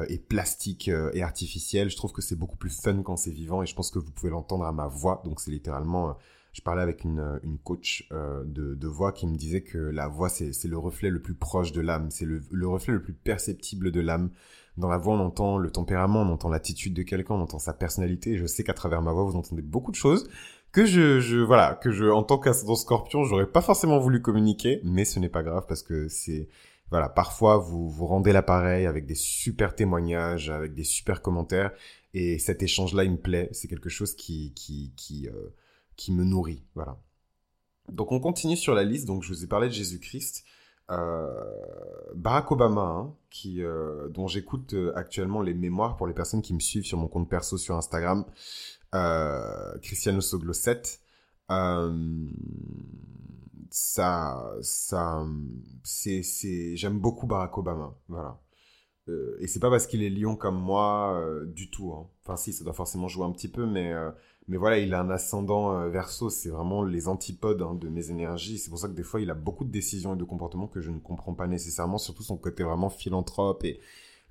et plastique et artificielle. Je trouve que c'est beaucoup plus fun quand c'est vivant et je pense que vous pouvez l'entendre à ma voix. Donc c'est littéralement, je parlais avec une, une coach de, de, voix qui me disait que la voix c'est le reflet le plus proche de l'âme, c'est le, le reflet le plus perceptible de l'âme. Dans la voix, on entend le tempérament, on entend l'attitude de quelqu'un, on entend sa personnalité. Et je sais qu'à travers ma voix, vous entendez beaucoup de choses que je, je voilà, que je, en tant qu'ascendant scorpion, j'aurais pas forcément voulu communiquer, mais ce n'est pas grave parce que c'est, voilà, parfois vous vous rendez l'appareil avec des super témoignages, avec des super commentaires, et cet échange-là, il me plaît. C'est quelque chose qui, qui, qui, euh, qui me nourrit, voilà. Donc on continue sur la liste. Donc je vous ai parlé de Jésus-Christ. Euh, Barack Obama, hein, qui, euh, dont j'écoute euh, actuellement les mémoires pour les personnes qui me suivent sur mon compte perso sur Instagram, euh, Cristiano Soglo 7. Euh, ça, ça, c'est, c'est, j'aime beaucoup Barack Obama, voilà. Euh, et c'est pas parce qu'il est lion comme moi euh, du tout. Hein. Enfin, si, ça doit forcément jouer un petit peu, mais mais voilà, il a un ascendant verso. C'est vraiment les antipodes hein, de mes énergies. C'est pour ça que des fois, il a beaucoup de décisions et de comportements que je ne comprends pas nécessairement. Surtout son côté vraiment philanthrope et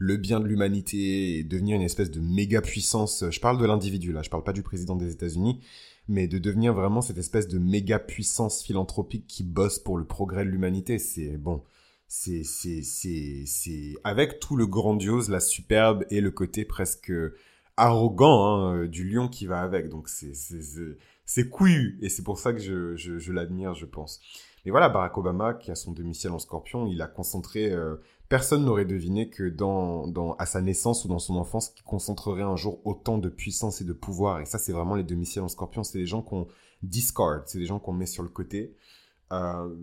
le bien de l'humanité et devenir une espèce de méga puissance. Je parle de l'individu là, je parle pas du président des États-Unis, mais de devenir vraiment cette espèce de méga puissance philanthropique qui bosse pour le progrès de l'humanité. C'est bon, c'est c'est c'est c'est avec tout le grandiose, la superbe et le côté presque arrogant hein, du lion qui va avec. Donc c'est c'est c'est couillu et c'est pour ça que je je, je l'admire, je pense. Mais voilà, Barack Obama, qui a son domicile en scorpion, il a concentré euh, Personne n'aurait deviné que dans, dans, à sa naissance ou dans son enfance, qu'il concentrerait un jour autant de puissance et de pouvoir. Et ça, c'est vraiment les demi-ciels en scorpion. C'est des gens qu'on discard, c'est des gens qu'on met sur le côté. Euh,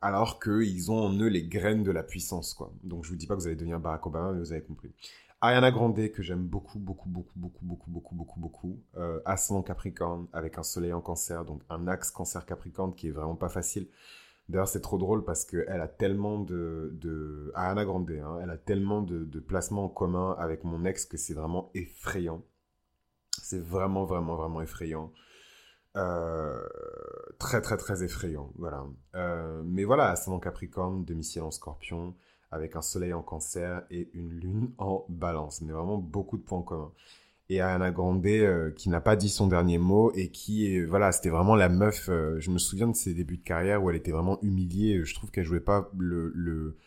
alors qu'ils ont en eux les graines de la puissance, quoi. Donc je vous dis pas que vous allez devenir Barack Obama, mais vous avez compris. Ariana Grande, que j'aime beaucoup, beaucoup, beaucoup, beaucoup, beaucoup, beaucoup, beaucoup, beaucoup. Euh, Ascendant Capricorne, avec un soleil en cancer, donc un axe cancer-capricorne qui est vraiment pas facile. D'ailleurs, c'est trop drôle parce qu'elle a tellement de... de Grande, hein, elle a tellement de, placements en commun avec mon ex que c'est vraiment effrayant. C'est vraiment, vraiment, vraiment effrayant. Euh, très, très, très effrayant, voilà. Euh, mais voilà, ascendant Capricorne, demi-ciel en Scorpion, avec un soleil en Cancer et une lune en Balance. Mais vraiment beaucoup de points communs et Ariana Grande euh, qui n'a pas dit son dernier mot et qui voilà c'était vraiment la meuf euh, je me souviens de ses débuts de carrière où elle était vraiment humiliée. Je trouve qu'elle jouait pas le le,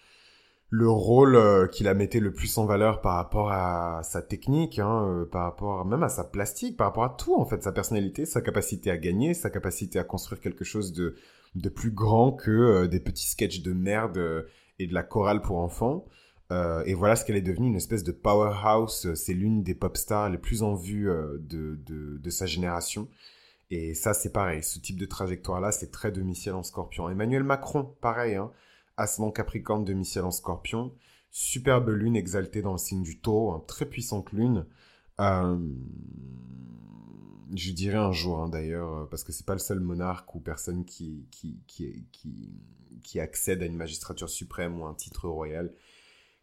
le rôle euh, qui la mettait le plus en valeur par rapport à sa technique hein, par rapport même à sa plastique par rapport à tout en fait sa personnalité sa capacité à gagner sa capacité à construire quelque chose de de plus grand que des petits sketchs de merde et de la chorale pour enfants euh, et voilà ce qu'elle est devenue, une espèce de powerhouse. C'est l'une des pop stars les plus en vue euh, de, de, sa génération. Et ça, c'est pareil. Ce type de trajectoire-là, c'est très demi-ciel en scorpion. Emmanuel Macron, pareil. Hein, Ascendant Capricorne, demi-ciel en scorpion. Superbe lune exaltée dans le signe du taureau. Hein, très puissante lune. Euh, je dirais un jour, hein, d'ailleurs, parce que c'est pas le seul monarque ou personne qui, qui, qui, qui, qui accède à une magistrature suprême ou un titre royal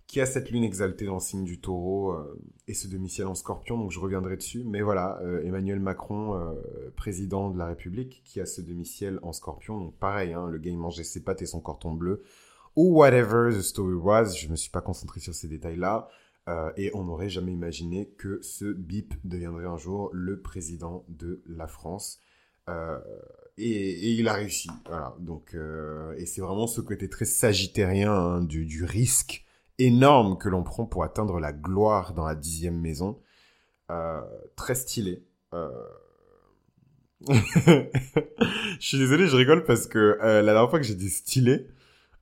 qui a cette lune exaltée dans le signe du taureau euh, et ce demi-ciel en scorpion, donc je reviendrai dessus. Mais voilà, euh, Emmanuel Macron, euh, président de la République, qui a ce demi-ciel en scorpion, donc pareil, hein, le gars il mangeait ses pâtes et son carton bleu, ou whatever the story was, je me suis pas concentré sur ces détails-là, et on n'aurait jamais imaginé que ce bip deviendrait un jour le président de la France. Et, il a réussi, voilà. Donc, et c'est vraiment ce côté très sagittérien hein, du, du risque énorme que l'on prend pour atteindre la gloire dans la dixième maison. Euh, très stylé. Euh, je suis désolé, je rigole parce que euh, la dernière fois que j'ai dit stylé,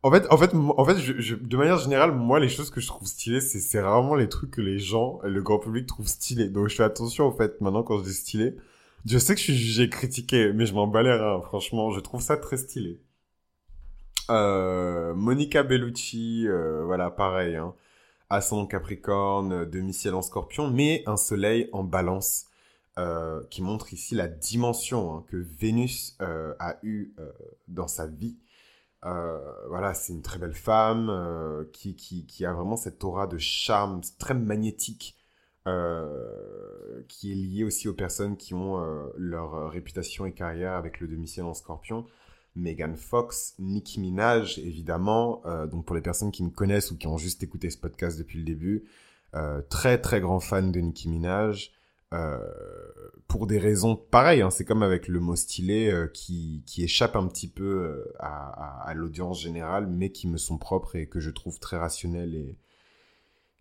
en fait, en fait, en fait, de manière générale, moi, les choses que je trouve stylées, c'est, rarement les trucs que les gens, le grand public trouve stylés. Donc, je fais attention, en fait, maintenant, quand je dis stylé. Je sais que je suis jugé, critiqué, mais je m'en bats les reins, franchement. Je trouve ça très stylé. Euh, Monica Bellucci, euh, voilà, pareil, hein. Ascendant Capricorne, demi-ciel en Scorpion, mais un soleil en Balance. Euh, qui montre ici la dimension hein, que Vénus euh, a eue euh, dans sa vie. voilà, c'est une très belle femme qui, qui, qui, a vraiment cette aura de charme très magnétique qui est liée aussi aux personnes qui ont leur réputation et carrière avec le demi-ciel en scorpion. Megan Fox, Nicki Minaj, évidemment. donc pour les personnes qui me connaissent ou qui ont juste écouté ce podcast depuis le début, très très grand fan de Nicki Minaj. Euh, pour des raisons pareilles. Hein, c'est comme avec le mot stylé euh, qui, qui échappe un petit peu euh, à, l'audience générale, mais qui me sont propres et que je trouve très rationnelles et,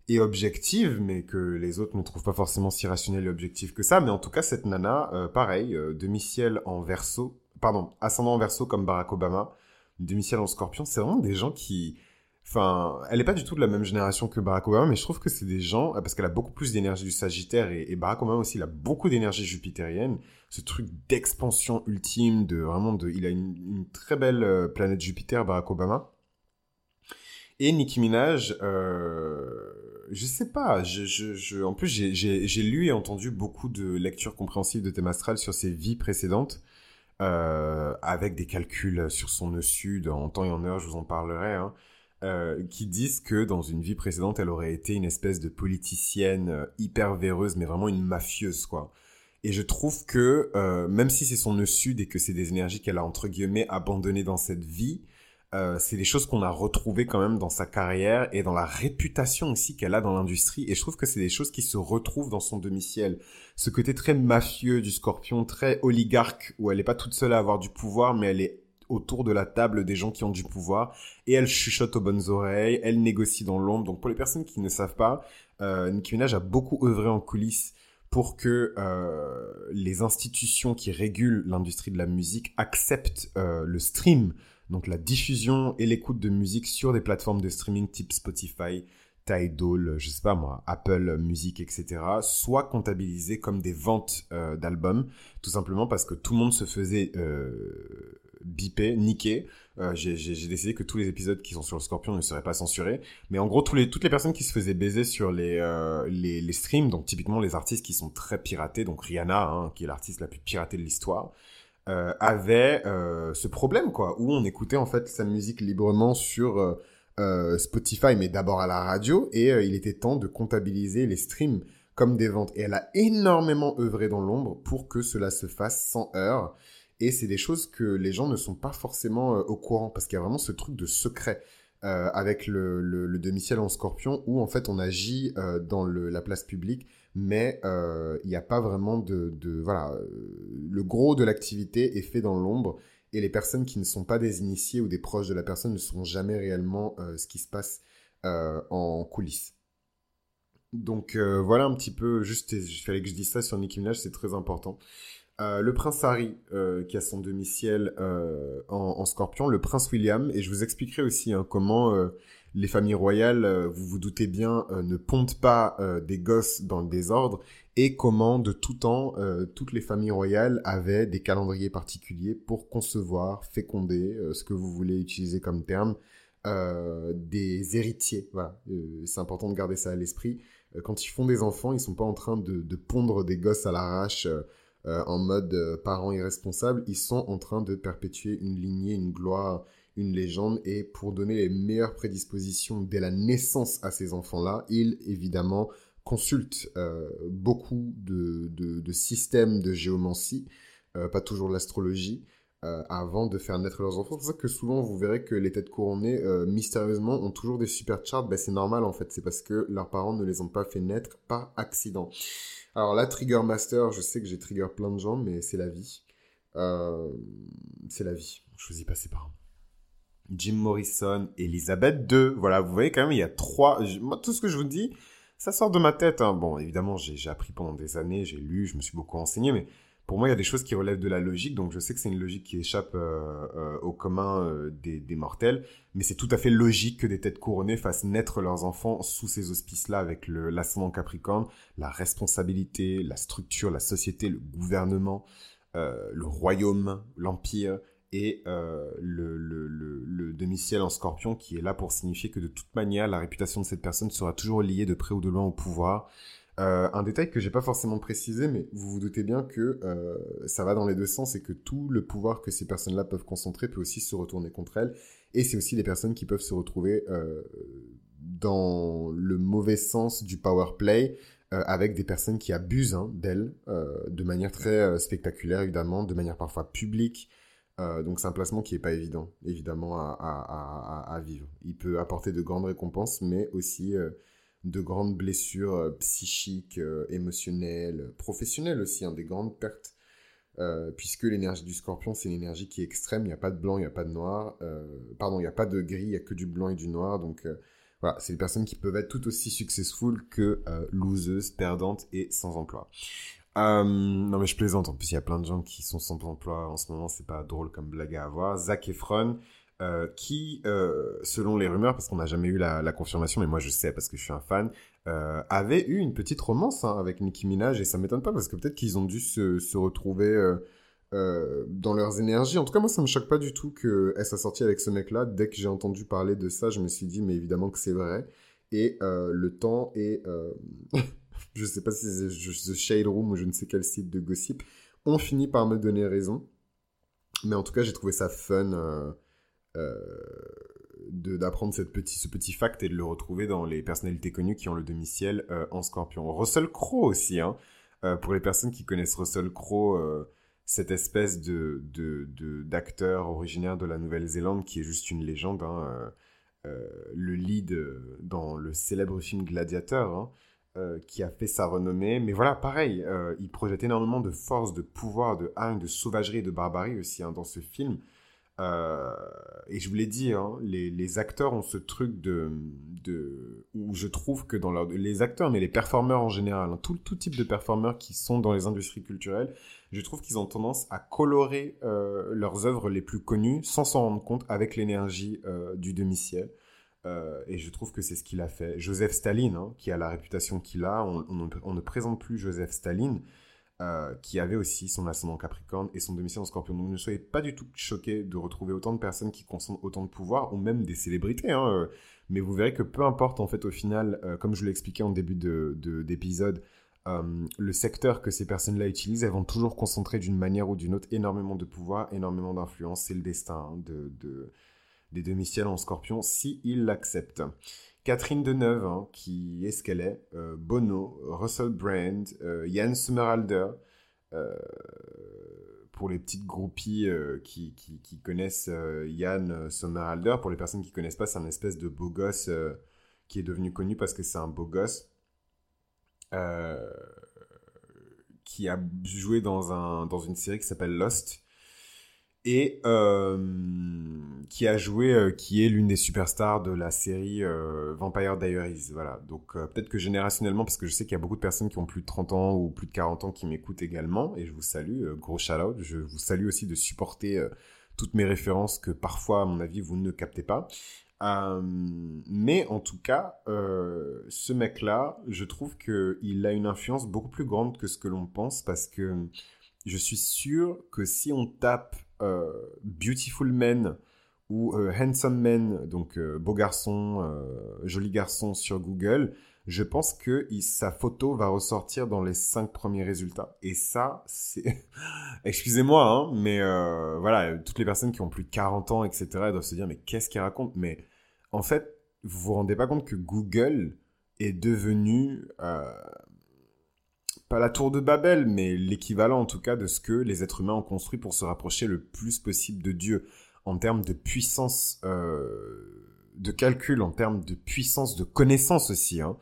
et objectives, mais que les autres ne trouvent pas forcément si rationnelles et objectives que ça. Mais en tout cas, cette nana, pareil, demi-ciel en verso, pardon, ascendant en verso comme Barack Obama, demi-ciel en scorpion, c'est vraiment des gens qui Enfin, elle n'est pas du tout de la même génération que Barack Obama, mais je trouve que c'est des gens, parce qu'elle a beaucoup plus d'énergie du Sagittaire, et, Barack Obama aussi, il a beaucoup d'énergie jupitérienne, ce truc d'expansion ultime, de vraiment de, il a une, très belle euh, planète Jupiter, Barack Obama. Et Nicki Minaj, euh, je sais pas, en plus j'ai lu et entendu beaucoup de lectures compréhensives de thème astral sur ses vies précédentes. Euh, avec des calculs sur son nœud sud en temps et en heure, je vous en parlerai. Hein. Euh, qui disent que dans une vie précédente, elle aurait été une espèce de politicienne euh, hyper véreuse, mais vraiment une mafieuse, quoi. Et je trouve que, même si c'est son nœud sud et que c'est des énergies qu'elle a, entre guillemets, abandonnées dans cette vie, c'est des choses qu'on a retrouvées quand même dans sa carrière et dans la réputation aussi qu'elle a dans l'industrie. Et je trouve que c'est des choses qui se retrouvent dans son demi-ciel. Ce côté très mafieux du scorpion, très oligarque, où elle n'est pas toute seule à avoir du pouvoir, mais elle est autour de la table des gens qui ont du pouvoir et elle chuchote aux bonnes oreilles, elle négocie dans l'ombre. Donc pour les personnes qui ne savent pas, euh, Nicki Minaj a beaucoup œuvré en coulisses pour que euh, les institutions qui régulent l'industrie de la musique acceptent euh, le stream, donc la diffusion et l'écoute de musique sur des plateformes de streaming type Spotify, Tidal, je sais pas moi, Apple Music, etc., soit comptabilisées comme des ventes euh, d'albums, tout simplement parce que tout le monde se faisait euh, bipé, niqué. Euh, j'ai décidé que tous les épisodes qui sont sur le Scorpion ne seraient pas censurés. Mais en gros, toutes les personnes qui se faisaient baiser sur les, euh, les, les, streams, donc typiquement les artistes qui sont très piratés, donc Rihanna, hein, qui est l'artiste la plus piratée de l'histoire, euh, avait euh, ce problème, quoi, où on écoutait en fait sa musique librement sur euh, Spotify, mais d'abord à la radio, et il était temps de comptabiliser les streams comme des ventes. Et elle a énormément œuvré dans l'ombre pour que cela se fasse sans heurts. Et c'est des choses que les gens ne sont pas forcément au courant parce qu'il y a vraiment ce truc de secret. Avec le, demi-ciel en scorpion où en fait on agit dans la place publique mais il n'y a pas vraiment de, voilà le gros de l'activité est fait dans l'ombre et les personnes qui ne sont pas des initiés ou des proches de la personne ne sauront jamais réellement ce qui se passe en coulisses. Donc voilà un petit peu juste il fallait que je dise ça sur Nicki Minaj c'est très important. Euh, le prince Harry, euh, qui a son demi-ciel euh, en, scorpion, le prince William, et je vous expliquerai aussi hein, comment les familles royales, vous vous doutez bien, ne pondent pas des gosses dans le désordre, et comment de tout temps, toutes les familles royales avaient des calendriers particuliers pour concevoir, féconder, ce que vous voulez utiliser comme terme, des héritiers. Voilà, c'est important de garder ça à l'esprit. Quand ils font des enfants, ils sont pas en train de, de pondre des gosses à l'arrache euh, en mode euh, parents irresponsables, ils sont en train de perpétuer une lignée, une gloire, une légende. Et pour donner les meilleures prédispositions dès la naissance à ces enfants-là, ils évidemment consultent euh, beaucoup de, de, systèmes de géomancie, pas toujours l'astrologie. avant de faire naître leurs enfants. C'est pour ça que souvent vous verrez que les têtes couronnées, mystérieusement, ont toujours des super charts. Ben, c'est normal en fait, c'est parce que leurs parents ne les ont pas fait naître par accident. Alors là, Trigger Master, je sais que j'ai trigger plein de gens, mais c'est la vie. Euh, c'est la vie. Je choisis pas ses parents. Jim Morrison, Elisabeth II. Voilà, vous voyez quand même, il y a trois. Moi, tout ce que je vous dis, ça sort de ma tête. Hein. Bon, évidemment, j'ai appris pendant des années, j'ai lu, je me suis beaucoup enseigné, mais pour moi, il y a des choses qui relèvent de la logique, donc je sais que c'est une logique qui échappe euh, euh, au commun euh, des, des, mortels, mais c'est tout à fait logique que des têtes couronnées fassent naître leurs enfants sous ces auspices-là, avec l'ascendant Capricorne, la responsabilité, la structure, la société, le gouvernement, le royaume, l'empire, et le, le, le, le demi-ciel en scorpion qui est là pour signifier que de toute manière, la réputation de cette personne sera toujours liée de près ou de loin au pouvoir, euh, un détail que j'ai pas forcément précisé, mais vous vous doutez bien que euh, ça va dans les deux sens et que tout le pouvoir que ces personnes-là peuvent concentrer peut aussi se retourner contre elles. Et c'est aussi les personnes qui peuvent se retrouver euh, dans le mauvais sens du power play avec des personnes qui abusent hein, d'elles de manière très spectaculaire, évidemment, de manière parfois publique. Donc c'est un placement qui est pas évident, évidemment, à, vivre. Il peut apporter de grandes récompenses, mais aussi de grandes blessures euh, psychiques, euh, émotionnelles, professionnelles aussi, hein, des grandes pertes. Euh, puisque l'énergie du scorpion, c'est une énergie qui est extrême, il n'y a pas de blanc, il n'y a pas de noir, pardon, il n'y a pas de gris, il n'y a que du blanc et du noir, donc voilà, c'est des personnes qui peuvent être tout aussi successful que loseuses, perdantes et sans emploi. Non mais je plaisante, en plus il y a plein de gens qui sont sans emploi en ce moment, c'est pas drôle comme blague à avoir. Zac Efron, euh, qui, euh, selon les rumeurs, parce qu'on n'a jamais eu la, confirmation, mais moi je sais parce que je suis un fan, euh, avait eu une petite romance hein, avec Nicki Minaj et ça m'étonne pas parce que peut-être qu'ils ont dû se, retrouver dans leurs énergies. En tout cas, moi ça me choque pas du tout qu'elle soit sortie avec ce mec-là. Dès que j'ai entendu parler de ça, je me suis dit, mais évidemment que c'est vrai. Et le temps est, je sais pas si c'est The Shade Room ou je ne sais quel site de gossip, ont fini par me donner raison. Mais en tout cas, j'ai trouvé ça fun euh, d'apprendre cette petit, ce petit fact et de le retrouver dans les personnalités connues qui ont le demi-ciel euh, en scorpion. Russell Crowe aussi, hein, euh, pour les personnes qui connaissent Russell Crowe, cette espèce de, d'acteur originaire de la Nouvelle-Zélande qui est juste une légende, hein, le lead dans le célèbre film Gladiator, hein, qui a fait sa renommée. Mais voilà, pareil, il projette énormément de force, de pouvoir, de haine, de sauvagerie et de barbarie aussi dans ce film. Euh, et je vous l'ai dit, hein, les, acteurs ont ce truc de, où je trouve que dans leur, les acteurs, mais les performeurs en général, hein, tout, tout type de performeurs qui sont dans les industries culturelles, je trouve qu'ils ont tendance à colorer euh, leurs œuvres les plus connues sans s'en rendre compte avec l'énergie euh, du demi-ciel. Euh, et je trouve que c'est ce qu'il a fait. Joseph Staline, hein, qui a la réputation qu'il a, on, ne présente plus Joseph Staline, euh, qui avait aussi son ascendant Capricorne et son domicile en Scorpion. Donc ne soyez pas du tout choqués de retrouver autant de personnes qui concentrent autant de pouvoir, ou même des célébrités. Hein, euh. mais vous verrez que peu importe en fait au final, comme je l'ai expliqué en début d'épisode, de, le secteur que ces personnes-là utilisent, elles vont toujours concentrer d'une manière ou d'une autre énormément de pouvoir, énormément d'influence. C'est le destin hein, de, des demi-ciels en Scorpion, si ils l'acceptent. Catherine Deneuve, hein, qui est ce qu'elle est, euh, Bono, Russell Brand, euh, Yann Sommerhalder, euh, pour les petites groupies qui, qui, connaissent Yann Sommerhalder, pour les personnes qui connaissent pas, c'est un espèce de beau gosse qui est devenu connu parce que c'est un beau gosse qui a joué dans, un, dans une série qui s'appelle Lost et euh, qui a joué, euh, qui est l'une des superstars de la série euh, Vampire Diaries. Voilà. Donc peut-être que générationnellement, parce que je sais qu'il y a beaucoup de personnes qui ont plus de 30 ans ou plus de 40 ans qui m'écoutent également, et je vous salue, gros shout-out. Je vous salue aussi de supporter toutes mes références que parfois, à mon avis, vous ne captez pas. mais en tout cas, ce mec-là, je trouve qu'il a une influence beaucoup plus grande que ce que l'on pense parce que je suis sûr que si on tape euh, beautiful Men ou euh, Handsome Men, donc euh, beau garçon, joli garçon sur Google, je pense que sa photo va ressortir dans les cinq premiers résultats. Et ça, c'est... Excusez-moi, hein, mais voilà, toutes les personnes qui ont plus de 40 ans, etc., doivent se dire, mais qu'est-ce qu'il raconte? Mais en fait, vous vous rendez pas compte que Google est devenu pas la tour de Babel, mais l'équivalent en tout cas de ce que les êtres humains ont construit pour se rapprocher le plus possible de Dieu en termes de puissance euh, de calcul, en termes de puissance de connaissance aussi. Hein.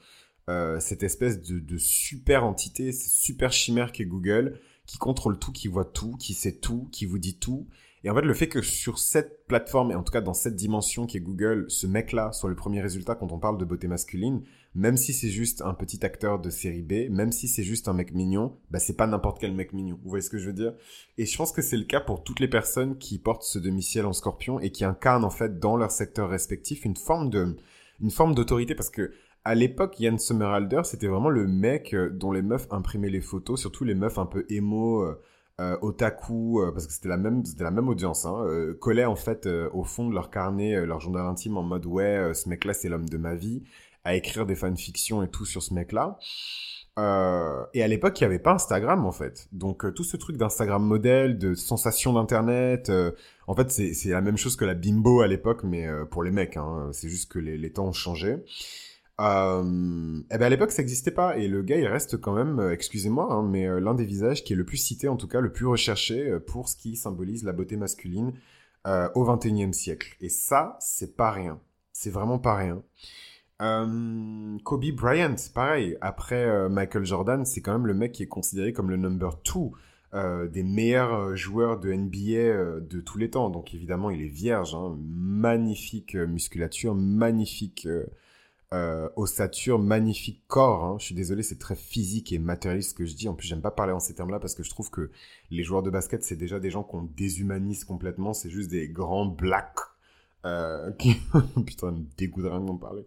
Euh, cette espèce de, super entité, cette super chimère qui est Google, qui contrôle tout, qui voit tout, qui sait tout, qui vous dit tout. Et en fait, le fait que sur cette plateforme, et en tout cas dans cette dimension qui est Google, ce mec-là soit le premier résultat quand on parle de beauté masculine, même si c'est juste un petit acteur de série B, même si c'est juste un mec mignon, bah c'est pas n'importe quel mec mignon. Vous voyez ce que je veux dire? Et je pense que c'est le cas pour toutes les personnes qui portent ce demi-ciel en scorpion et qui incarnent en fait dans leur secteur respectif une forme de une forme d'autorité parce que à l'époque, Yann Sommerhalder, c'était vraiment le mec euh, dont les meufs imprimaient les photos, surtout les meufs un peu émo, euh, euh, otaku, parce que c'était la même, c'était la même audience, hein, collaient en fait au fond de leur carnet, leur journal intime en mode ouais, ce mec-là c'est l'homme de ma vie, à écrire des fanfictions et tout sur ce mec-là. et à l'époque, il n'y avait pas Instagram en fait. Donc tout ce truc d'Instagram modèle, de sensation d'internet, en fait c'est la même chose que la bimbo à l'époque, mais pour les mecs. Hein. c'est juste que les, les temps ont changé. Euh, eh ben à l'époque, ça n'existait pas. Et le gars, il reste quand même, euh, excusez-moi, hein, mais euh, l'un des visages qui est le plus cité, en tout cas le plus recherché pour ce qui symbolise la beauté masculine au XXIe siècle. Et ça, c'est pas rien. C'est vraiment pas rien. Kobe Bryant, pareil. Après Michael Jordan, c'est quand même le mec qui est considéré comme le number two des meilleurs joueurs de NBA de tous les temps. Donc évidemment, il est vierge. Hein. Magnifique musculature, magnifique euh, ossature, magnifique corps. Hein. Je suis désolé, c'est très physique et matérialiste ce que je dis. En plus, j'aime pas parler en ces termes-là parce que je trouve que les joueurs de basket, c'est déjà des gens qu'on déshumanise complètement. C'est juste des grands blacks euh, qui... Putain, me dégoûte rien d'en parler.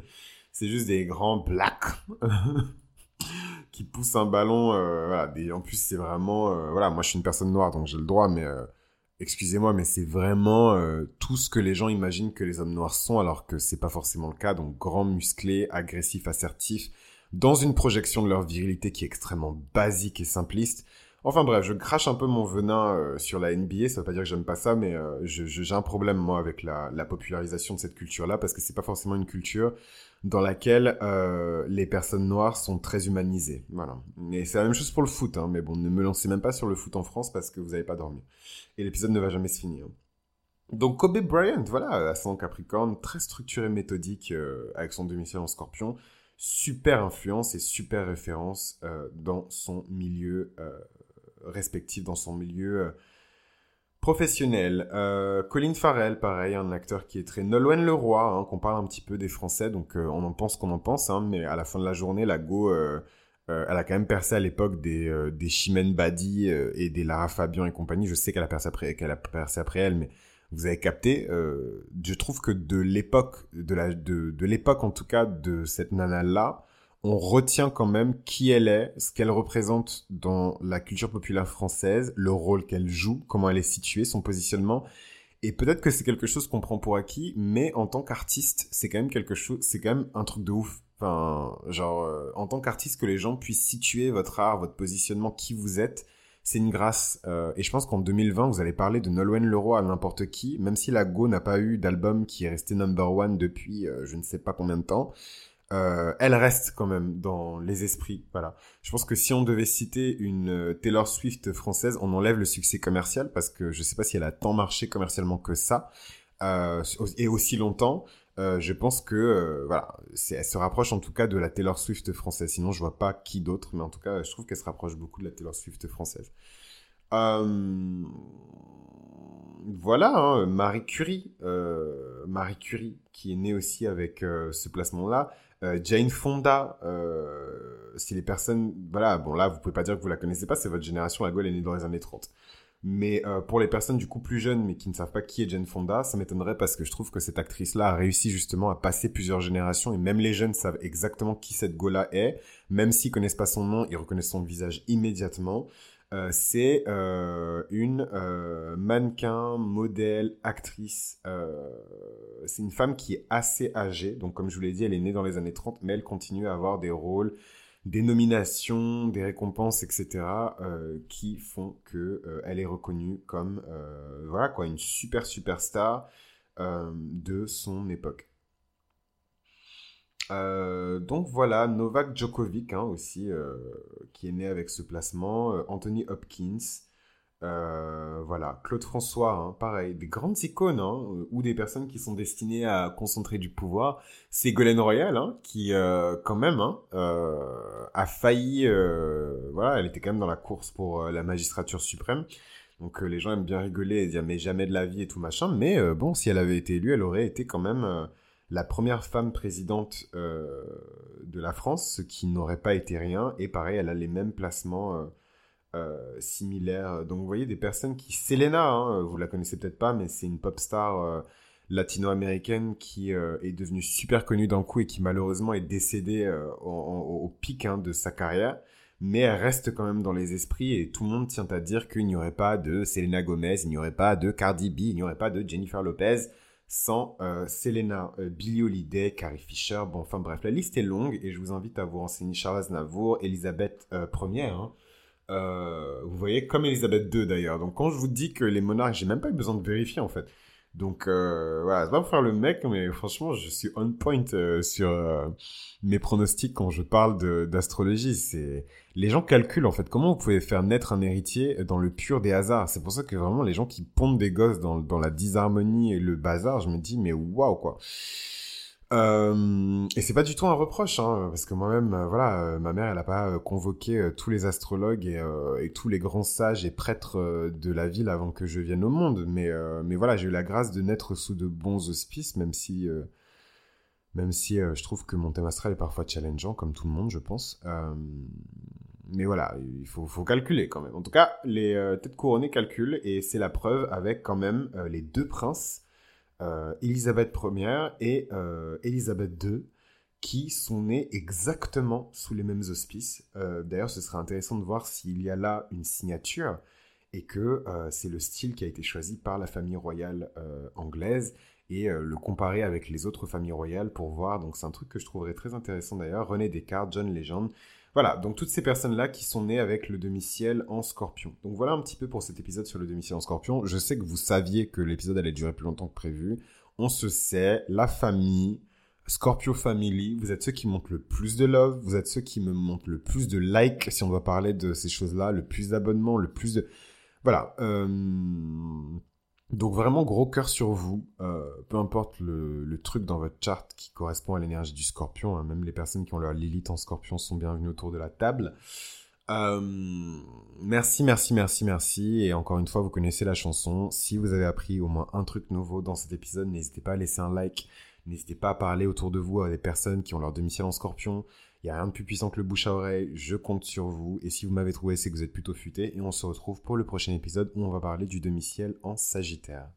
C'est juste des grands blacks qui poussent un ballon. Euh. En plus, c'est vraiment... Euh, voilà, moi, je suis une personne noire, donc j'ai le droit, mais euh, excusez-moi, mais c'est vraiment euh, tout ce que les gens imaginent que les hommes noirs sont, alors que c'est pas forcément le cas. Donc, grand, musclé, agressif, assertif, dans une projection de leur virilité qui est extrêmement basique et simpliste. Enfin bref, je crache un peu mon venin euh, sur la NBA, ça veut pas dire que j'aime pas ça, mais euh, j'ai un problème moi avec la, la popularisation de cette culture-là, parce que c'est pas forcément une culture dans laquelle euh, les personnes noires sont très humanisées. Voilà. Et c'est la même chose pour le foot, hein, mais bon, ne me lancez même pas sur le foot en France parce que vous n'avez pas dormi. Et l'épisode ne va jamais se finir. Donc Kobe Bryant, voilà, ascendant Capricorne, très structuré, méthodique, euh, avec son demi en scorpion, super influence et super référence euh, dans son milieu respectif, dans son milieu Professionnel. Euh, Colin Farrell, pareil, un acteur qui est très Nolwenn Leroy, hein, qu'on parle un petit peu des Français, donc euh, on en pense qu'on en pense, hein, mais à la fin de la journée, la Go, euh, elle a quand même percé à l'époque des, des Chimène Badi et des Lara Fabian et compagnie. Je sais qu'elle a percé après, qu'elle a percé après elle, mais vous avez capté. je trouve que de l'époque, de la, de, de l'époque en tout cas de cette nana là, on retient quand même qui elle est, ce qu'elle représente dans la culture populaire française, le rôle qu'elle joue, comment elle est située, son positionnement. Et peut-être que c'est quelque chose qu'on prend pour acquis, mais en tant qu'artiste, c'est quand même quelque chose, c'est quand même un truc de ouf. Enfin, genre, euh, en tant qu'artiste, que les gens puissent situer votre art, votre positionnement, qui vous êtes, c'est une grâce. Euh, et je pense qu'en 2020, vous allez parler de Nolwenn Leroy à n'importe qui, même si la Go n'a pas eu d'album qui est resté number one depuis euh, je ne sais pas combien de temps. Euh, elle reste quand même dans les esprits. Voilà. Je pense que si on devait citer une euh, Taylor Swift française, on enlève le succès commercial parce que je sais pas si elle a tant marché commercialement que ça euh, et aussi longtemps. je pense que voilà, elle se rapproche en tout cas de la Taylor Swift française. Sinon, je vois pas qui d'autre, mais en tout cas, je trouve qu'elle se rapproche beaucoup de la Taylor Swift française. Voilà, hein, Marie Curie, Marie Curie, qui est née aussi avec ce placement-là. Euh, Jane Fonda, euh, si les personnes, voilà, bon là, vous pouvez pas dire que vous la connaissez pas, c'est votre génération, la gueule est née dans les années 30. Mais euh, pour les personnes du coup plus jeunes, mais qui ne savent pas qui est Jane Fonda, ça m'étonnerait parce que je trouve que cette actrice-là a réussi justement à passer plusieurs générations et même les jeunes savent exactement qui cette go-là est, même s'ils connaissent pas son nom, ils reconnaissent son visage immédiatement. Euh, c'est euh, une euh, mannequin, modèle, actrice. c'est une femme qui est assez âgée. Donc, comme je vous l'ai dit, elle est née dans les années 30, mais elle continue à avoir des rôles, des nominations, des récompenses, etc., qui font que elle est reconnue comme voilà quoi, une super superstar de son époque. Euh, donc voilà, Novak Djokovic hein, aussi, euh, qui est né avec ce placement. Euh, Anthony Hopkins. voilà, Claude François, hein, pareil, des grandes icônes, hein, ou des personnes qui sont destinées à concentrer du pouvoir. C'est Golden Royal, qui quand même a failli, voilà, elle était quand même dans la course pour la magistrature suprême. Donc les gens aiment bien rigoler et dire mais jamais de la vie et tout machin. Mais bon, si elle avait été élue, elle aurait été quand même la première femme présidente de la France, ce qui n'aurait pas été rien. Et pareil, elle a les mêmes placements similaires. Donc vous voyez des personnes qui... Selena, hein, vous la connaissez peut-être pas, mais c'est une pop star latino-américaine qui euh, est devenue super connue d'un coup et qui malheureusement est décédée euh, au, pic hein, de sa carrière. Mais elle reste quand même dans les esprits et tout le monde tient à dire qu'il n'y aurait pas de Selena Gomez, il n'y aurait pas de Cardi B, il n'y aurait pas de Jennifer Lopez sans euh, Selena, Billie Holiday, Carrie Fisher. Bon, enfin bref, la liste est longue et je vous invite à vous renseigner Charles Aznavour, Elisabeth Ier. Hein. vous voyez, comme Elisabeth II d'ailleurs. Donc quand je vous dis que les monarques, j'ai même pas eu besoin de vérifier en fait. Donc euh, voilà, c'est pas pour faire le mec, mais franchement, je suis on point euh, sur euh, mes pronostics quand je parle d'astrologie. C'est les gens calculent en fait comment vous pouvez faire naître un héritier dans le pur des hasards? C'est pour ça que vraiment les gens qui pondent des gosses dans, dans la disharmonie et le bazar, je me dis mais waouh quoi. Euh, et c'est pas du tout un reproche, hein, parce que moi-même, euh, voilà, euh, ma mère, elle a pas convoqué tous les astrologues et, tous les grands sages et prêtres de la ville avant que je vienne au monde. Mais, mais voilà, j'ai eu la grâce de naître sous de bons auspices, même si, même si je trouve que mon thème astral est parfois challengeant, comme tout le monde, je pense. mais voilà, il faut, calculer quand même. En tout cas, les têtes couronnées calculent, et c'est la preuve avec quand même les deux princes euh, Elisabeth Ier et euh, Elisabeth II qui sont nés exactement sous les mêmes auspices. Euh, d'ailleurs, ce serait intéressant de voir s'il y a là une signature et que c'est le style qui a été choisi par la famille royale anglaise et le comparer avec les autres familles royales pour voir. Donc c'est un truc que je trouverais très intéressant d'ailleurs. René Descartes, John Legend, voilà, donc toutes ces personnes-là qui sont nées avec le demi-ciel en scorpion. Donc voilà un petit peu pour cet épisode sur le demi-ciel en scorpion. Je sais que vous saviez que l'épisode allait durer plus longtemps que prévu. On se sait, la famille, Scorpio Family, vous êtes ceux qui montrent le plus de love, vous êtes ceux qui me montrent le plus de likes, si on doit parler de ces choses-là, le plus d'abonnements, le plus de... Voilà. Euh... Donc vraiment gros cœur sur vous, euh, peu importe le, truc dans votre chart qui correspond à l'énergie du scorpion, hein, même les personnes qui ont leur Lilith en scorpion sont bienvenues autour de la table. Euh, merci, merci, merci, merci. Et encore une fois, vous connaissez la chanson. Si vous avez appris au moins un truc nouveau dans cet épisode, n'hésitez pas à laisser un like. N'hésitez pas à parler autour de vous à des personnes qui ont leur demi-ciel en scorpion. Il n'y a rien de plus puissant que le bouche à oreille. Je compte sur vous. Et si vous m'avez trouvé, c'est que vous êtes plutôt futé. Et on se retrouve pour le prochain épisode où on va parler du demi-ciel en Sagittaire.